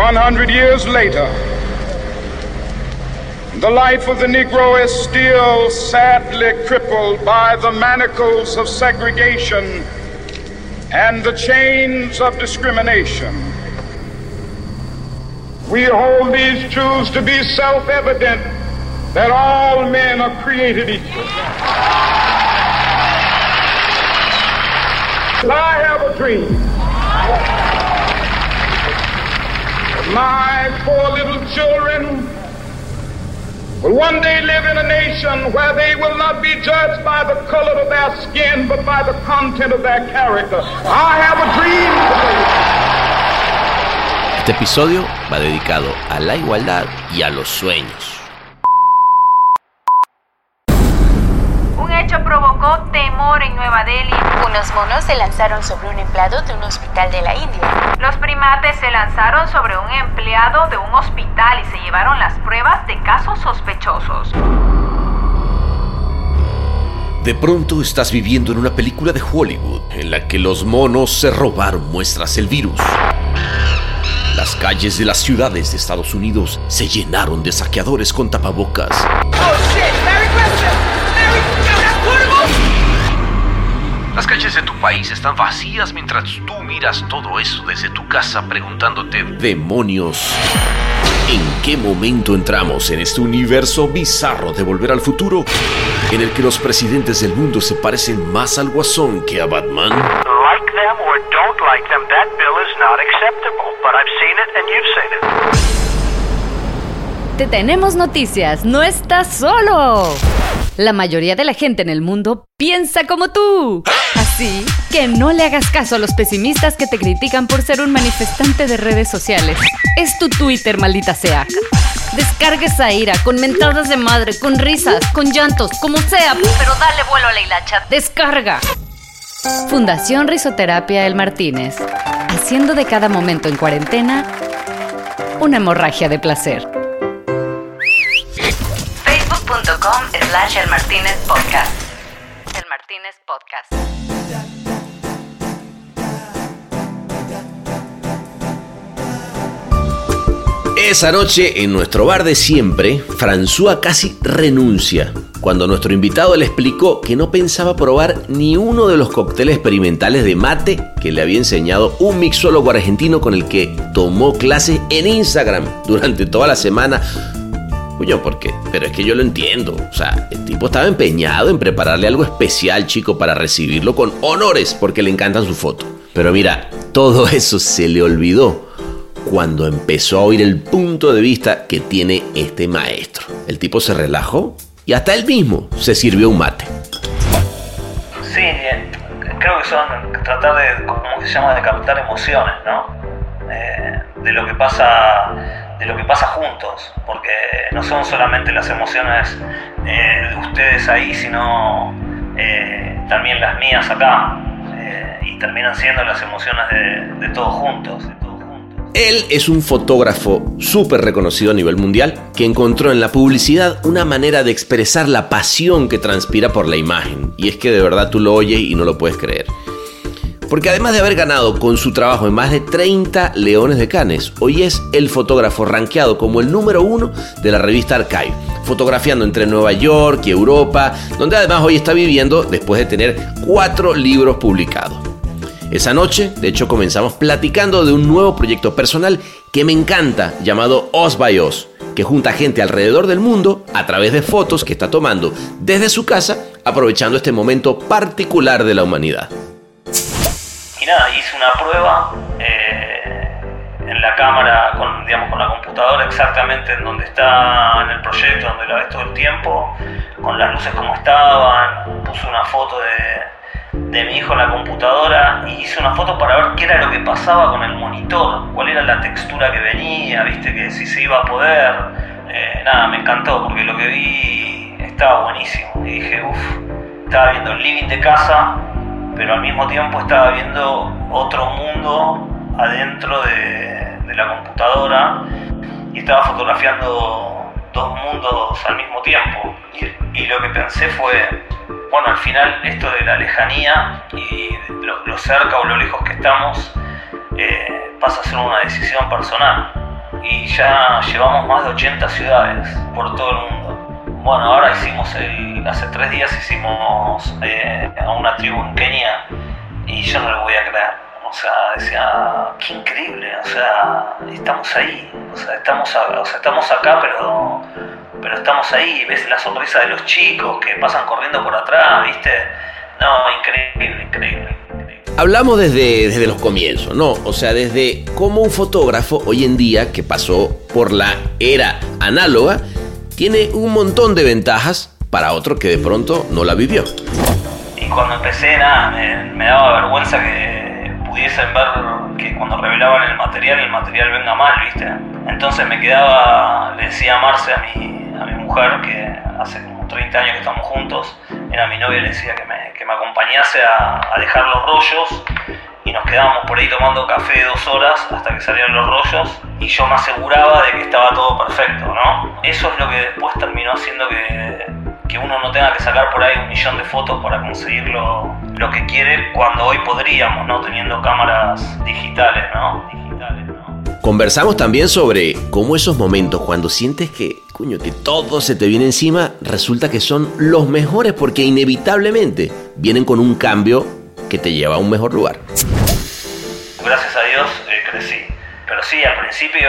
100 years later, the life of the Negro is still sadly crippled by the manacles of segregation and the chains of discrimination. We hold these truths to be self evident that all men are created equal. I have a dream my four little children will one day live in a nation where they will not be judged by the color of their skin, but by the content of their character. I have a dream Este episodio va dedicado a la igualdad y a los sueños. Provocó temor en Nueva Delhi. Unos monos se lanzaron sobre un empleado de un hospital de la India. Los primates se lanzaron sobre un empleado de un hospital y se llevaron las pruebas de casos sospechosos. De pronto estás viviendo en una película de Hollywood en la que los monos se robaron muestras del virus. Las calles de las ciudades de Estados Unidos se llenaron de saqueadores con tapabocas. Las calles de tu país están vacías mientras tú miras todo eso desde tu casa preguntándote, demonios, ¿en qué momento entramos en este universo bizarro de volver al futuro en el que los presidentes del mundo se parecen más al guasón que a Batman? Like them or don't like them, that bill is not acceptable, but I've seen it and you've seen it. Te tenemos noticias, no estás solo. La mayoría de la gente en el mundo piensa como tú. Así que no le hagas caso a los pesimistas que te critican por ser un manifestante de redes sociales. Es tu Twitter, maldita sea. Descarga esa ira con mentadas de madre, con risas, con llantos, como sea, pero dale vuelo a la hilacha. Descarga. Fundación Risoterapia El Martínez. Haciendo de cada momento en cuarentena una hemorragia de placer slash El Martínez Podcast. El Martínez Podcast. Esa noche, en nuestro bar de siempre, François casi renuncia cuando nuestro invitado le explicó que no pensaba probar ni uno de los cócteles experimentales de mate que le había enseñado un mixólogo argentino con el que tomó clases en Instagram durante toda la semana Cuño, ¿por qué? Pero es que yo lo entiendo. O sea, el tipo estaba empeñado en prepararle algo especial, chico, para recibirlo con honores porque le encantan su foto. Pero mira, todo eso se le olvidó cuando empezó a oír el punto de vista que tiene este maestro. El tipo se relajó y hasta él mismo se sirvió un mate. Sí, eh, creo que son tratar de, ¿cómo se llama?, de captar emociones, ¿no? De lo que pasa de lo que pasa juntos, porque no son solamente las emociones eh, de ustedes ahí, sino eh, también las mías acá, eh, y terminan siendo las emociones de, de todos juntos. Él es un fotógrafo súper reconocido a nivel mundial que encontró en la publicidad una manera de expresar la pasión que transpira por la imagen. Y es que de verdad tú lo oyes y no lo puedes creer. Porque además de haber ganado con su trabajo en más de 30 Leones de Canes, hoy es el fotógrafo rankeado como el número uno de la revista Archive, fotografiando entre Nueva York y Europa, donde además hoy está viviendo después de tener cuatro libros publicados. Esa noche, de hecho, comenzamos platicando de un nuevo proyecto personal que me encanta, llamado Os by Os, que junta gente alrededor del mundo a través de fotos que está tomando desde su casa, aprovechando este momento particular de la humanidad hice una prueba eh, en la cámara, con, digamos, con la computadora exactamente en donde está en el proyecto, donde la ves todo el tiempo, con las luces como estaban, puse una foto de, de mi hijo en la computadora y hice una foto para ver qué era lo que pasaba con el monitor, cuál era la textura que venía, viste, que si se iba a poder. Eh, nada, me encantó porque lo que vi estaba buenísimo. Y dije, uff, estaba viendo el living de casa pero al mismo tiempo estaba viendo otro mundo adentro de, la computadora y estaba fotografiando dos mundos al mismo tiempo. Y, lo que pensé fue, bueno, al final esto de la lejanía y lo, cerca o lo lejos que estamos eh, pasa a ser una decisión personal. y ya llevamos más de 80 ciudades por todo el mundo. Bueno, ahora hicimos el, hace tres días hicimos eh, a una tribu en Kenia y yo no lo voy a creer. O sea, decía, qué increíble, o sea, estamos ahí, o sea, estamos, o sea, estamos acá, pero, pero estamos ahí, ves la sonrisa de los chicos que pasan corriendo por atrás, ¿viste? No, increíble, increíble. Hablamos desde, desde los comienzos, ¿no? O sea, desde cómo un fotógrafo hoy en día que pasó por la era análoga tiene un montón de ventajas para otro que de pronto no la vivió. Y cuando empecé, nada, me, daba vergüenza que pudiesen ver que cuando revelaban el material, el material venga mal, ¿viste? Entonces me quedaba, le decía a Marce, a mi, mujer, que hace como 30 años que estamos juntos, era mi novia, le decía que me, que me acompañase a, a dejar los rollos y nos quedábamos por ahí tomando café dos horas hasta que salieron los rollos y yo me aseguraba de que estaba todo perfecto, ¿no? Eso es lo que después terminó haciendo que, que uno no tenga que sacar por ahí un millón de fotos para conseguir lo, lo que quiere cuando hoy podríamos, ¿no? Teniendo cámaras digitales, ¿no? Digitales, ¿no? Conversamos también sobre cómo esos momentos cuando sientes que, que todo se te viene encima, resulta que son los mejores porque inevitablemente vienen con un cambio que te lleva a un mejor lugar. Gracias a Dios eh, crecí. Pero sí, al principio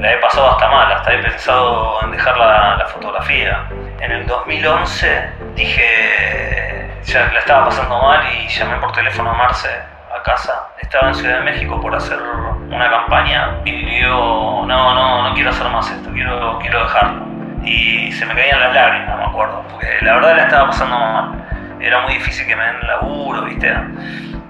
la he pasado hasta mal, hasta he pensado en dejar la, la fotografía. En el 2011 dije, ya la estaba pasando mal y llamé por teléfono a Marce a casa. Estaba en Ciudad de México por hacer una campaña y digo, no, no, no quiero hacer más esto, quiero, quiero dejarlo. Y se me caían las lágrimas, me acuerdo, porque la verdad la estaba pasando mal era muy difícil que me den laburo, ¿viste?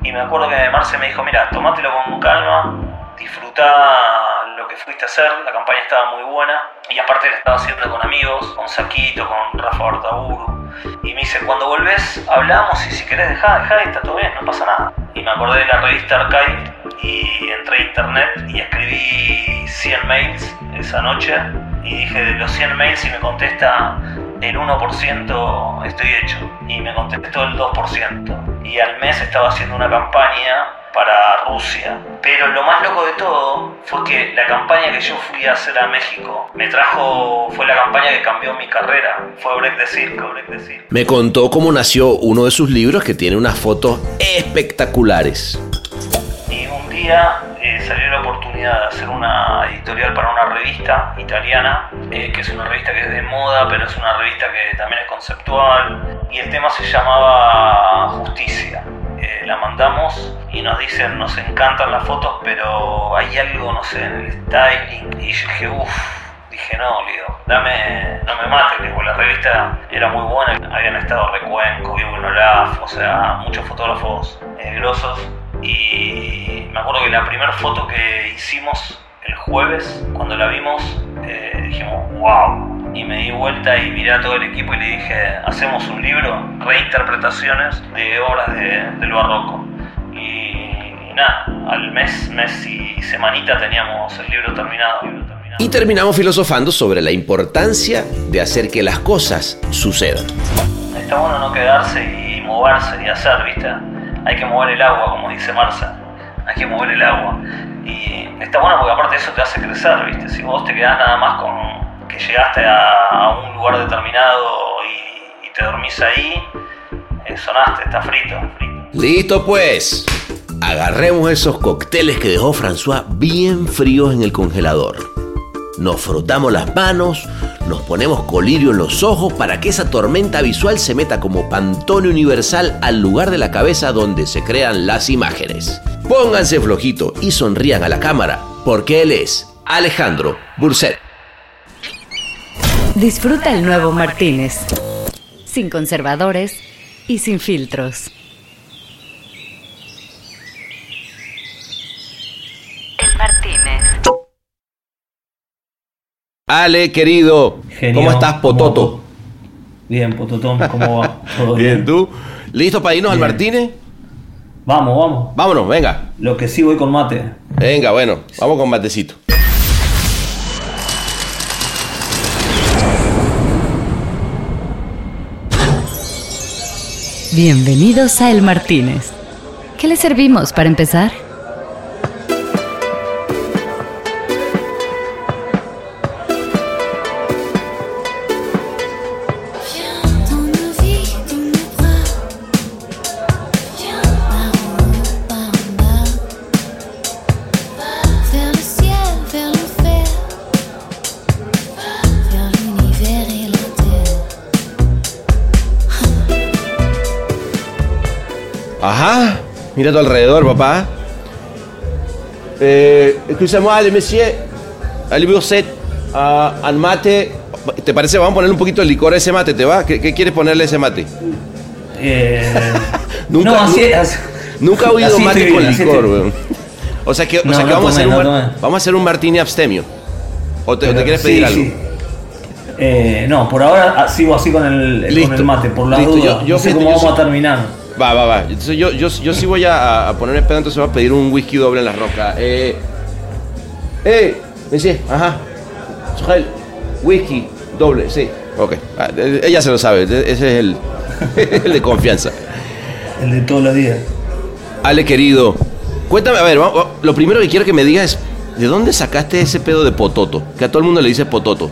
Y me acuerdo que Marce me dijo, mira, tomátelo con calma, disfruta lo que fuiste a hacer, la campaña estaba muy buena, y aparte estaba haciendo con amigos, con Saquito, con Rafa Bartaburu, y me dice, cuando volvés hablamos y si querés dejar, dejá, está todo bien, no pasa nada. Y me acordé de la revista Archive y entré a internet y escribí 100 mails esa noche y dije de los 100 mails y me contesta el 1% estoy hecho y me contestó el 2% y al mes estaba haciendo una campaña para Rusia. Pero lo más loco de todo fue que la campaña que yo fui a hacer a México me trajo, fue la campaña que cambió mi carrera, fue Break de Circo, Break Circo. Me contó cómo nació uno de sus libros que tiene unas fotos espectaculares. Y un día eh, salió la oportunidad de hacer una editorial para una revista italiana, eh, que es una revista que es de moda, pero es una revista que también es conceptual, y el tema se llamaba Justicia. Eh, la mandamos y nos dicen, nos encantan las fotos, pero hay algo, no sé, en el styling, y yo dije, uff, dije, no, Lido, dame, no me mates, porque la revista era muy buena, habían estado Recuenco, Vivo Olaf, o sea, muchos fotógrafos eh, grosos, y me acuerdo que la primera foto que hicimos el jueves, cuando la vimos, eh, dijimos, wow, y me di vuelta y miré a todo el equipo y le dije, hacemos un libro, reinterpretaciones de obras de, del barroco. Y, y nada, al mes, mes y semanita teníamos el libro terminado. el libro terminado. Y terminamos filosofando sobre la importancia de hacer que las cosas sucedan. Está bueno no quedarse y moverse y hacer, ¿viste? Hay que mover el agua, como dice Marza. Hay que mover el agua. Y está bueno porque aparte eso te hace crecer, ¿viste? Si vos te quedás nada más con que llegaste a, un lugar determinado y, y te dormís ahí, eh, sonaste, está frito, frito. Listo pues. Agarremos esos cócteles que dejó François bien fríos en el congelador. Nos frotamos las manos, nos ponemos colirio en los ojos para que esa tormenta visual se meta como pantone universal al lugar de la cabeza donde se crean las imágenes. Pónganse flojito y sonrían a la cámara, porque él es Alejandro Burset. Disfruta el nuevo Martínez. Sin conservadores y sin filtros. Ale, querido, Genio, ¿cómo estás, Pototo? ¿cómo Bien, Pototón, ¿cómo va? ¿Todo Bien, ¿tú? ¿Listo para irnos al Bien. Martínez? Vamos, vamos. Vámonos, venga. Lo que sí voy con mate. Venga, bueno, vamos con matecito. Bienvenidos a El Martínez. ¿Qué le servimos para empezar? Mira a tu alrededor, papá. Eh, excusez-moi, monsieur. Allez set a al mate. ¿Te parece? Vamos a ponerle un poquito de licor a ese mate, ¿te va? ¿Qué, qué quieres ponerle a ese mate? Eh, Nunca- no, así, así- Nunca he oído mate estoy con licor, weón. O sea que, o No, sea que no vamos, a hacer un, vamos a hacer un martini abstemio. ¿O te, o te Pero- quieres sí, pedir algo? sí. Eh, no, por ahora ah, sigo así con el, con Listo. el mate, por la Listo, duda. yo- yo no sé cómo vamos sí- a terminar. Va, va, va. Entonces yo, yo, yo sí voy a, a ponerme pedo, entonces voy a pedir un whisky doble en la roca. Eh, eh, monsieur, ajá. Sujel, whisky doble, sí. Ok, Ah, ella se lo sabe, ese es el, el de confianza. El de todos los días. Ale, querido, cuéntame, a ver, va- va- lo primero que quiero que me digas es, ¿de dónde sacaste ese pedo de pototo? Que a todo el mundo le dice pototo.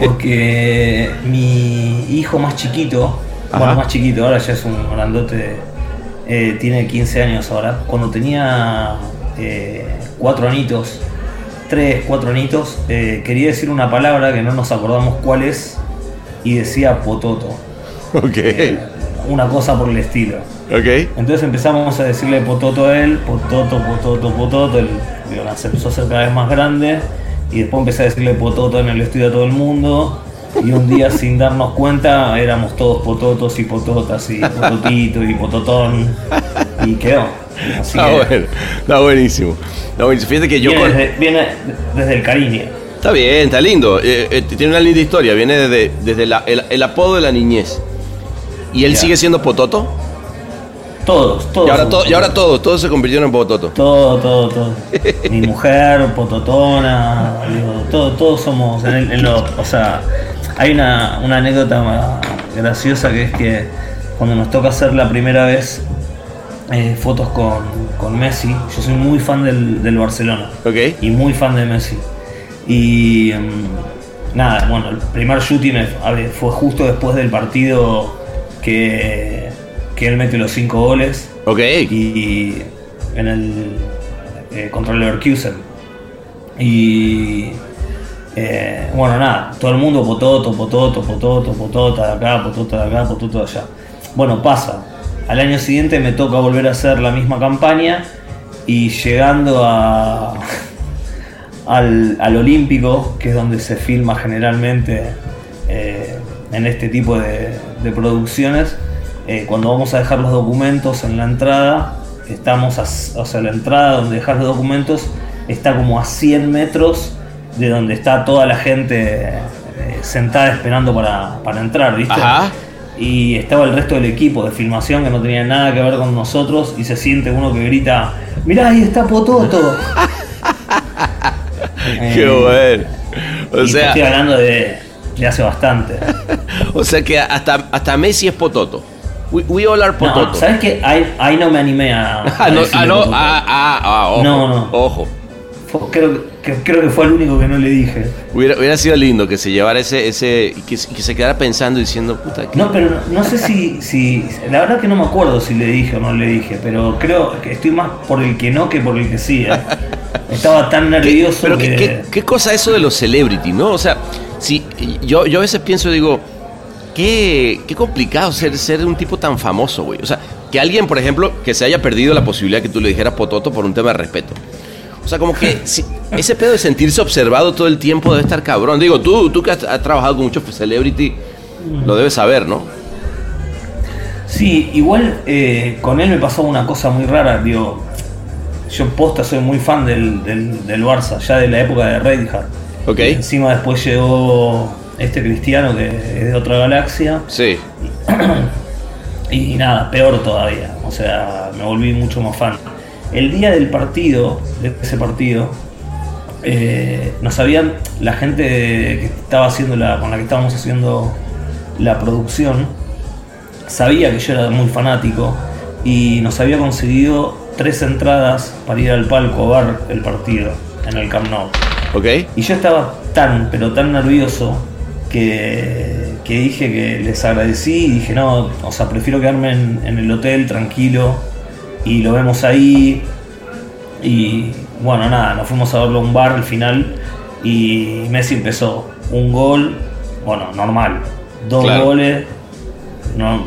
Porque mi hijo más chiquito, Ajá. bueno, más chiquito, ahora ya es un grandote, eh, tiene 15 años ahora. Cuando tenía eh, cuatro anitos, tres, cuatro anitos, eh, quería decir una palabra que no nos acordamos cuál es y decía pototo. Ok, Una cosa por el estilo. ok. Entonces empezamos a decirle pototo a él, pototo, pototo, pototo. Él se empezó a hacer cada vez más grande. Y después empecé a decirle pototo en el estudio a todo el mundo. Y un día sin darnos cuenta éramos todos pototos y pototas y pototito y pototón. Y quedó. Así Está que bueno, está buenísimo. Está buenísimo. Fíjate que yo viene, con... desde, viene desde el cariño. Está bien, está lindo. Eh, eh, tiene una linda historia. Viene desde, desde la- el, el apodo de la niñez. ¿Y él sigue siendo Pototo? Todos, todos. Y ahora, to- y ahora todos, todos se convirtieron en Pototo. Todo, todo, todo. Mi mujer, pototona, digo, todo, todos somos en el- en lo- o sea, hay una, una anécdota graciosa que es que cuando nos toca hacer la primera vez eh, fotos con, con Messi, yo soy muy fan del, del Barcelona ¿Ok? y muy fan de Messi. Y mm, nada, bueno, el primer shooting fue justo después del partido que, que él mete los cinco goles Ok. y en el eh, contra el Leverkusen y eh, bueno nada todo el mundo pototo pototo pototo potota de acá pototo de acá pototo de allá. Bueno pasa. Al año siguiente me toca volver a hacer la misma campaña y llegando al, al Olímpico, que es donde se filma generalmente eh, en este tipo de, de producciones, eh, cuando vamos a dejar los documentos en la entrada, estamos, a, o sea, la entrada donde dejar los documentos está como a 100 metros de donde está toda la gente eh, sentada esperando para, para entrar, ¿viste? Ajá. Y estaba el resto del equipo de filmación que no tenía nada que ver con nosotros y se siente uno que grita, mirá, ahí está Pototo. Qué Eh, bueno. O y te estoy sea, hablando de, de hace bastante. o sea que hasta, hasta Messi es Pototo. We, we all are No, Pototo. ¿Sabes qué? Ahí, ahí no me animé a. a Ah, no, ah, no, ah, ah, ah, ojo. No, no. Ojo. Creo, que, creo que fue el único que no le dije. Hubiera, hubiera sido lindo que se llevara ese, ese y que, que se quedara pensando y diciendo, puta, ¿qué? No, pero no, no sé si, si. La verdad que no me acuerdo si le dije o no le dije, pero creo que estoy más por el que no que por el que sí. ¿eh? Estaba tan ¿Qué- nervioso pero que. qué, qué- qué cosa eso de los celebrity, ¿no? O sea, si yo, yo a veces pienso, digo, qué, qué complicado ser, ser un tipo tan famoso, güey. O sea, que alguien, por ejemplo, que se haya perdido la posibilidad que tú le dijeras pototo por un tema de respeto. O sea, como que si- ese pedo de sentirse observado todo el tiempo debe estar cabrón. Digo, tú, tú que has, has trabajado con muchos celebrity, lo debes saber, ¿no? Sí, igual eh, con él me pasó una cosa muy rara, digo, yo posta soy muy fan del, del, del Barça, ya de la época de Reinhardt. Ok. Encima después llegó este cristiano que es de otra galaxia Sí. y nada, peor todavía, o sea, me volví mucho más fan. El día del partido, de ese partido, eh, nos habían, la gente que estaba haciendo la, con la que estábamos haciendo la producción, sabía que yo era muy fanático y nos había conseguido tres entradas para ir al palco a ver el partido en el Camp Nou. Y yo estaba tan, pero tan nervioso que, que dije que les agradecí y dije, no, o sea, prefiero quedarme en, en el hotel tranquilo y lo vemos ahí. Y bueno, nada, nos fuimos a verlo a un bar al final y Messi empezó un gol, bueno, normal, dos Claro. goles, no,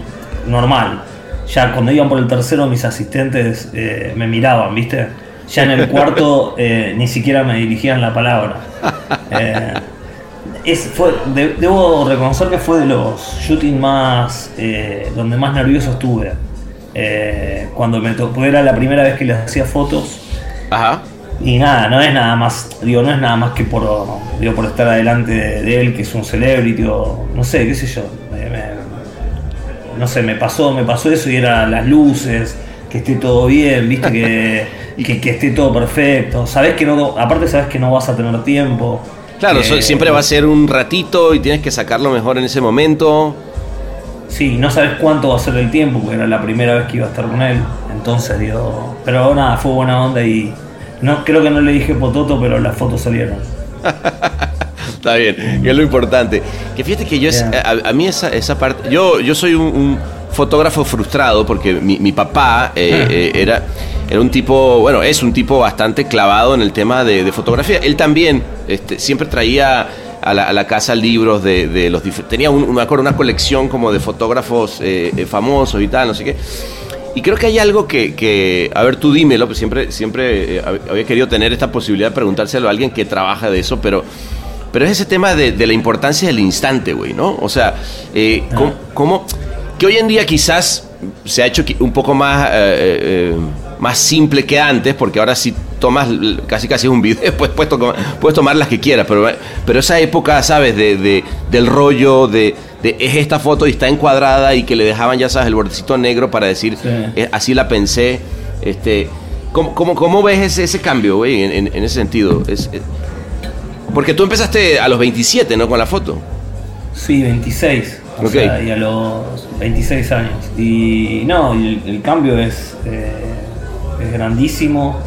normal. ya cuando iban por el tercero mis asistentes eh, me miraban, ¿viste? Ya en el cuarto eh, ni siquiera me dirigían la palabra. Eh, es, fue, de- debo reconocer que fue de los shootings más, donde más nervioso estuve. Eh, cuando me tocó, era la primera vez que les hacía fotos. Ajá. Y nada, no es nada más, digo, no es nada más que por, digo, por estar adelante de, de él, que es un celebrity, o no sé, qué sé yo. Me- me- no sé, me pasó, me pasó eso y era las luces, que esté todo bien, viste, que, que, que esté todo perfecto. Sabes que no, aparte sabes que no vas a tener tiempo. Claro, so- siempre va a ser un ratito y tienes que sacarlo mejor en ese momento. Sí, no sabes cuánto va a ser el tiempo, porque era la primera vez que iba a estar con él. Entonces, digo, pero nada, fue buena onda y no creo que no le dije pototo, pero las fotos salieron. Está bien, que es lo importante. Que fíjate que yo, es- a, a mí esa, esa parte, yo, yo soy un, un fotógrafo frustrado porque mi, mi papá eh, eh, era, era un tipo, bueno, es un tipo bastante clavado en el tema de, de fotografía. Él también este, siempre traía a la, a la casa libros de, de los tenía un, me acuerdo, una colección como de fotógrafos eh, eh, famosos y tal, no sé qué. Y creo que hay algo que, que a ver, tú dímelo, pues siempre, siempre eh, hab- había querido tener esta posibilidad de preguntárselo a alguien que trabaja de eso, pero, pero es ese tema de, de la importancia del instante, güey, ¿no? O sea, eh, ¿cómo, cómo- que hoy en día quizás se ha hecho un poco más, eh, eh, más simple que antes, porque ahora sí tomas casi casi un video, pues puedes, to- puedes tomar las que quieras, pero, pero esa época, ¿sabes? De, de- del rollo, de, de es esta foto y está encuadrada y que le dejaban, ya sabes, el bordecito negro para decir, Sí. eh, así la pensé, este... ¿Cómo, cómo, cómo ves ese, ese cambio, güey, en, en- en ese sentido? Es- es- porque tú empezaste a los 27, ¿no? Con la foto. Sí, 26. O sea, y a los 26 años. Y no, el, el cambio es, eh, es grandísimo.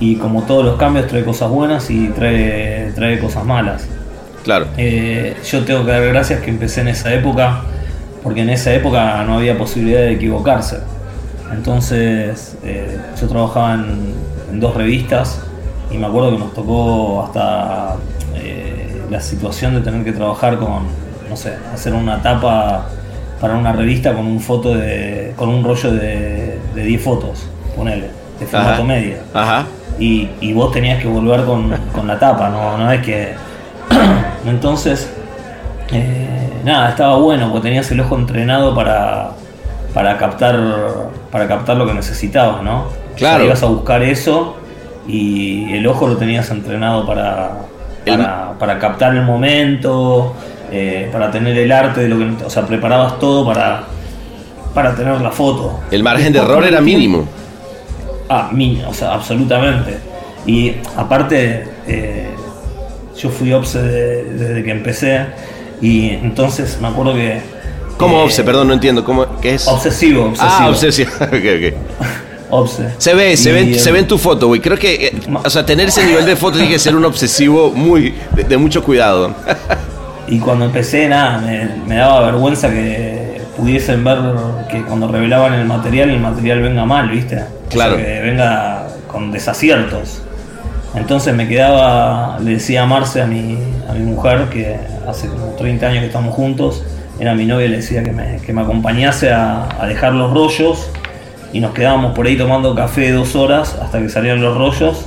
Y como todos los cambios, trae cosas buenas y trae, trae cosas malas. Claro. Eh, yo tengo que dar gracias que empecé en esa época, porque en esa época no había posibilidad de equivocarse. Entonces, eh, yo trabajaba en, en dos revistas y me acuerdo que nos tocó hasta eh, la situación de tener que trabajar con, no sé, hacer una tapa para una revista con un foto de, con un rollo de, de 10 fotos, ponele, de formato Ajá. media Ajá. y, y vos tenías que volver con, con la tapa, no, no es que. Entonces, eh, nada, estaba bueno porque tenías el ojo entrenado para, para captar para captar lo que necesitabas, ¿no? Claro. O sea, ibas a buscar eso y el ojo lo tenías entrenado para, para, para captar el momento, eh, para tener el arte de lo que. O sea, preparabas todo para, para tener la foto. El margen de error era mínimo. Ah, mínimo, o sea, absolutamente. Y aparte, eh, yo fui obse de- desde que empecé y entonces me acuerdo que... ¿Cómo eh, obse? Perdón, no entiendo. ¿Cómo, ¿Qué es? Obsesivo, obsesivo. Ah, obsesión. ok, ok. Obse. Se ve, se, Y, ve, se ve en tu foto, güey. Creo que, eh, o sea, tener ese nivel de foto tiene que ser un obsesivo muy, de, de mucho cuidado. Y cuando empecé, nada, me, me daba vergüenza que pudiesen ver que cuando revelaban el material, el material venga mal, ¿viste? O sea, Claro. que venga con desaciertos. Entonces me quedaba, le decía a Marce, a mi, a mi mujer, que hace como 30 años que estamos juntos, era mi novia, le decía que me, que me acompañase a, a dejar los rollos y nos quedábamos por ahí tomando café dos horas hasta que salían los rollos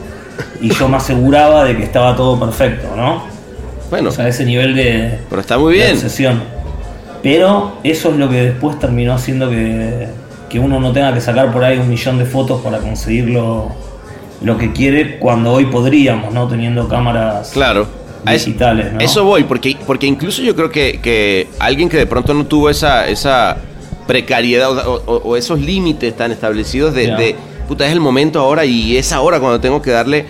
y yo me aseguraba de que estaba todo perfecto, ¿no? Bueno, O sea, ese nivel de, pero está muy de bien. obsesión. Pero eso es lo que después terminó haciendo que, que uno no tenga que sacar por ahí un millón de fotos para conseguir lo, que quiere cuando hoy podríamos, ¿no? Teniendo cámaras Claro. Digitales, ¿no? Eso voy, porque, porque incluso yo creo que, que alguien que de pronto no tuvo esa, esa precariedad o, o- o esos límites tan establecidos de, de, puta, es el momento ahora y es ahora cuando tengo que darle.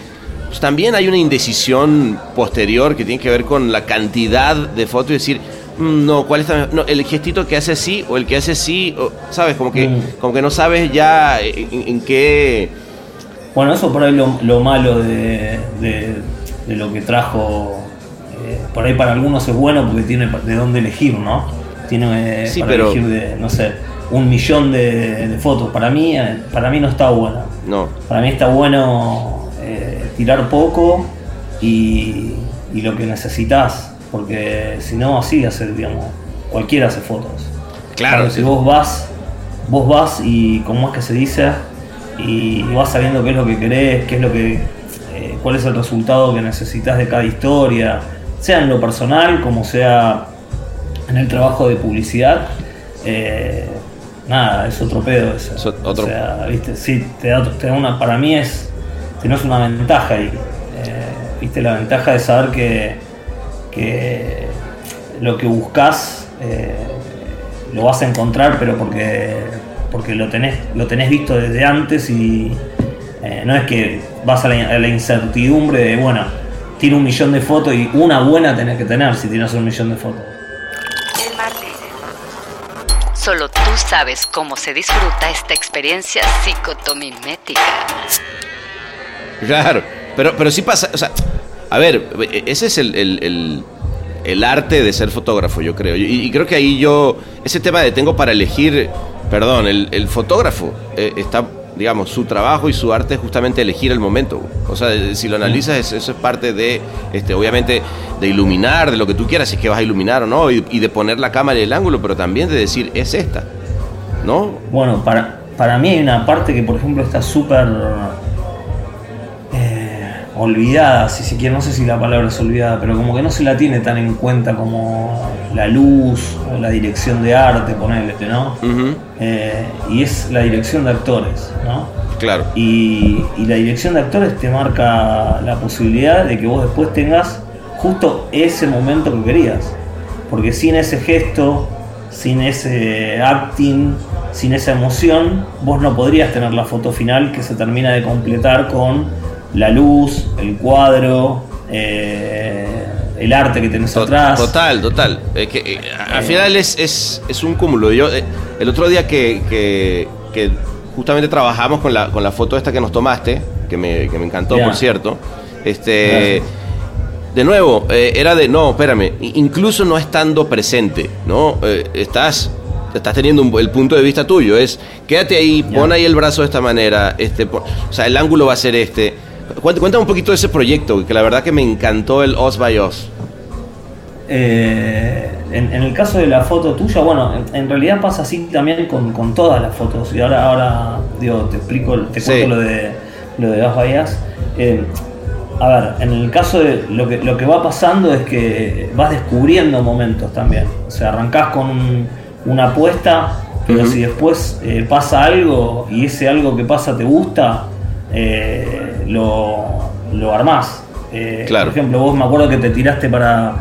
Pues también hay una indecisión posterior que tiene que ver con la cantidad de fotos y decir, "Mm, no, ¿cuál está? No, el gestito que hace así o el que hace así, o, ¿sabes? Como que, Mm. como que no sabes ya en, en qué. Bueno, eso por ahí lo, lo malo de, de- de lo que trajo. eh, por ahí para algunos es bueno porque tiene de dónde elegir, ¿no? Tiene eh, Sí, para pero- elegir de, no sé, un millón de, de fotos. Para mí, eh, para mí no está bueno. No. Para mí está bueno eh, tirar poco y, y lo que necesitas, porque si no, así hace, digamos, cualquiera hace fotos. Claro, Pero si vos vas vos vas y, como es que se dice, y vas sabiendo qué es lo que querés, qué es lo que, eh, cuál es el resultado que necesitas de cada historia, sea en lo personal como sea en el trabajo de publicidad. Eh, nada, es otro pedo eso. O sea, viste, sí, te da, una, para mí es, es una ventaja y, eh, viste, la ventaja de saber que, que lo que buscas eh, lo vas a encontrar, pero porque, porque lo, tenés, lo tenés visto desde antes y eh, no es que vas a la, incertidumbre de, bueno, tiene un millón de fotos y una buena tenés que tener si tienes un millón de fotos. Solo tú sabes cómo se disfruta esta experiencia psicotomimética. Claro, pero, pero sí pasa, o sea, a ver, ese es el, arte de ser fotógrafo, yo creo. Y, creo que ahí yo, ese tema de tengo para elegir, perdón, el, fotógrafo eh, está digamos, su trabajo y su arte es justamente elegir el momento. O sea, si lo analizas, eso es parte de, este, obviamente, de iluminar, de lo que tú quieras, si es que vas a iluminar o no, y, de poner la cámara y el ángulo, pero también de decir, es esta, ¿no? Bueno, para, para mí hay una parte que, por ejemplo, está súper olvidada, si se quiere, no sé si la palabra es olvidada, pero como que no se la tiene tan en cuenta como la luz o la dirección de arte, ponele, ¿no? Eh, y es la dirección de actores, ¿no? Claro. Y, la dirección de actores te marca la posibilidad de que vos después tengas justo ese momento que querías. Porque sin ese gesto, sin ese acting, sin esa emoción, vos no podrías tener la foto final que se termina de completar con la luz, el cuadro, eh, el arte que tenés atrás. Total, total. que, eh, al final es, es, un cúmulo. Yo, eh, el otro día que, que, justamente trabajamos con la, con la foto esta que nos tomaste, que me, encantó, por cierto, este... De nuevo, era de, no, espérame, incluso no estando presente, ¿no? estás estás teniendo el punto de vista tuyo, es quédate ahí, pon ahí el brazo de esta manera, este, o sea, el ángulo va a ser este. Cuéntame un poquito de ese proyecto, que la verdad que me encantó el Os by Os. Eh, en, el caso de la foto tuya, bueno, en, realidad pasa así también con, todas las fotos. Y ahora, ahora digo, te explico, te cuento lo de lo de Os by Os. Eh, a ver, en el caso de lo que, lo que va pasando es que vas descubriendo momentos también. O sea, arrancás con una apuesta, pero si después eh, pasa algo y ese algo que pasa te gusta, eh, lo, lo armás. Eh, por ejemplo, vos me acuerdo que te tiraste para,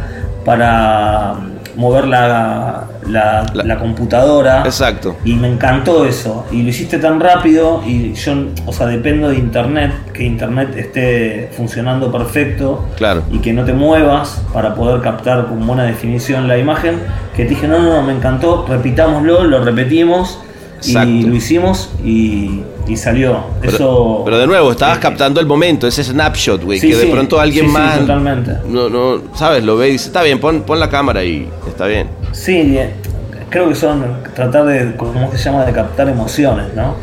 para mover la, la, computadora. Exacto. Y me encantó eso. Y lo hiciste tan rápido y yo, o sea, dependo de internet, que internet esté funcionando perfecto. Claro. Y que no te muevas para poder captar con buena definición la imagen. Que te dije, no, no, no, me encantó, repitámoslo, lo repetimos. Y lo hicimos y, salió. Pero, Eso, pero de nuevo, estabas captando el momento, ese snapshot, güey, que de pronto alguien más. totalmente. No, no, sabes, lo ve y dice, está bien, pon, pon la cámara y está bien. Sí, creo que son tratar de, ¿cómo se llama? De captar emociones, ¿no?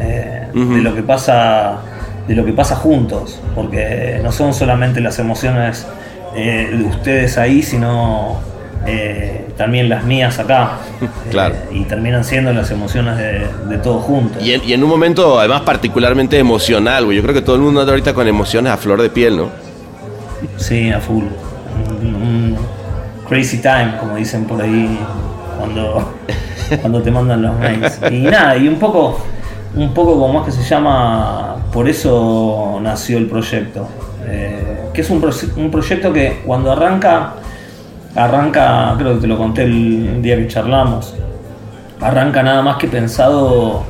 Eh, de lo que pasa de lo que pasa juntos, porque no son solamente las emociones eh, de ustedes ahí, sino eh, también las mías acá. claro. y terminan siendo las emociones de, todos juntos. Y en, un momento, además, particularmente emocional, güey. Yo creo que todo el mundo anda ahorita con emociones a flor de piel, ¿no? Sí, a full. Un, crazy time, como dicen por ahí cuando, cuando te mandan los mails. Y nada, y un poco, un poco como es que se llama, por eso nació el proyecto. Eh, que es un, un proyecto que cuando arranca arranca, creo que te lo conté el día que charlamos, arranca nada más que pensado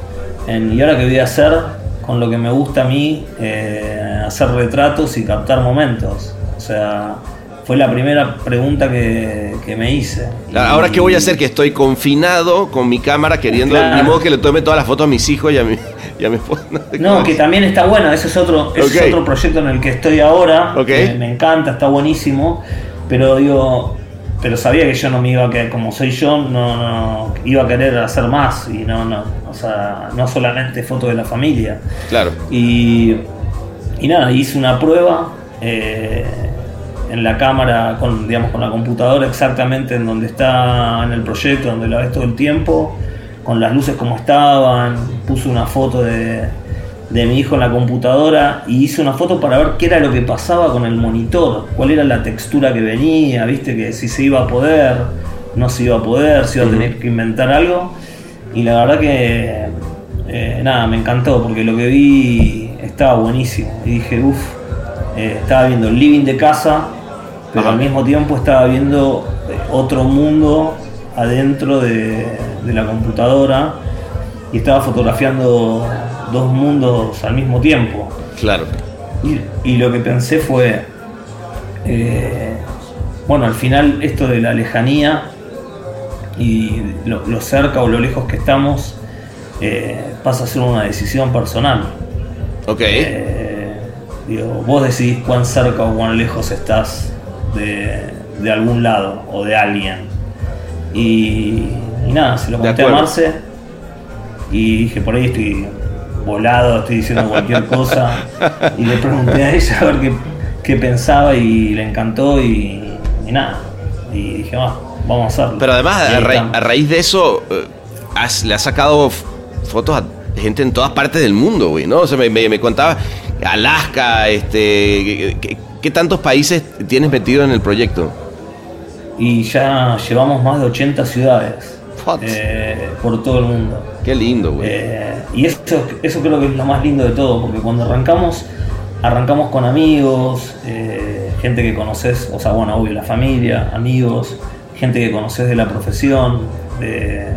en, ¿y ahora qué voy a hacer con lo que me gusta a mí? Eh, hacer retratos y captar momentos. O sea, fue la primera pregunta que, me hice. Ahora, ¿qué voy a hacer? Que estoy confinado con mi cámara queriendo, ni modo que le tome todas las fotos a mis hijos y a mi, y a mi esposa. No, que también está bueno, ese es otro, es otro proyecto en el que estoy ahora. me encanta, está buenísimo. Pero digo, pero sabía que yo no me iba a quedar como soy yo, no, iba a querer hacer más y no, no, o sea, no solamente fotos de la familia. Claro. Y, y nada, hice una prueba eh, en la cámara, con, digamos, con la computadora exactamente en donde está en el proyecto, donde la ves todo el tiempo. con las luces como estaban, puse una foto de, de mi hijo en la computadora y hice una foto para ver qué era lo que pasaba con el monitor, cuál era la textura que venía, viste que si se iba a poder, no se iba a poder, si iba a tener que inventar algo. Y la verdad que eh, nada, me encantó porque lo que vi estaba buenísimo. Y dije, uff, eh, estaba viendo el living de casa, pero al mismo tiempo estaba viendo eh, otro mundo adentro de, de la computadora y estaba fotografiando dos mundos al mismo tiempo. Claro. Y, y lo que pensé fue, eh, bueno, al final esto de la lejanía y lo, lo cerca o lo lejos que estamos eh, pasa a ser una decisión personal. Ok. Eh, digo, vos decidís cuán cerca o cuán lejos estás de, de algún lado o de alguien. Y, y nada, se lo conté a. Marce y dije, por ahí estoy volado, estoy diciendo cualquier cosa. Y le pregunté a ella a ver qué, qué pensaba y le encantó y, y nada. Y dije, va, vamos a hacerlo. Pero además, a, ra- raíz de eso, eh, has- le has sacado fotos a gente en todas partes del mundo, güey, ¿no? O sea, me, me, me contaba Alaska, este... ¿qué, qué tantos países tienes metido en el proyecto? Y ya llevamos más de 80 ciudades? Eh, por todo el mundo. Qué lindo, güey. Eh, y eso, eso creo que es lo más lindo de todo, porque cuando arrancamos, arrancamos con amigos, eh, gente que conoces, o sea, bueno, obvio, la familia, amigos, gente que conoces de la profesión, de-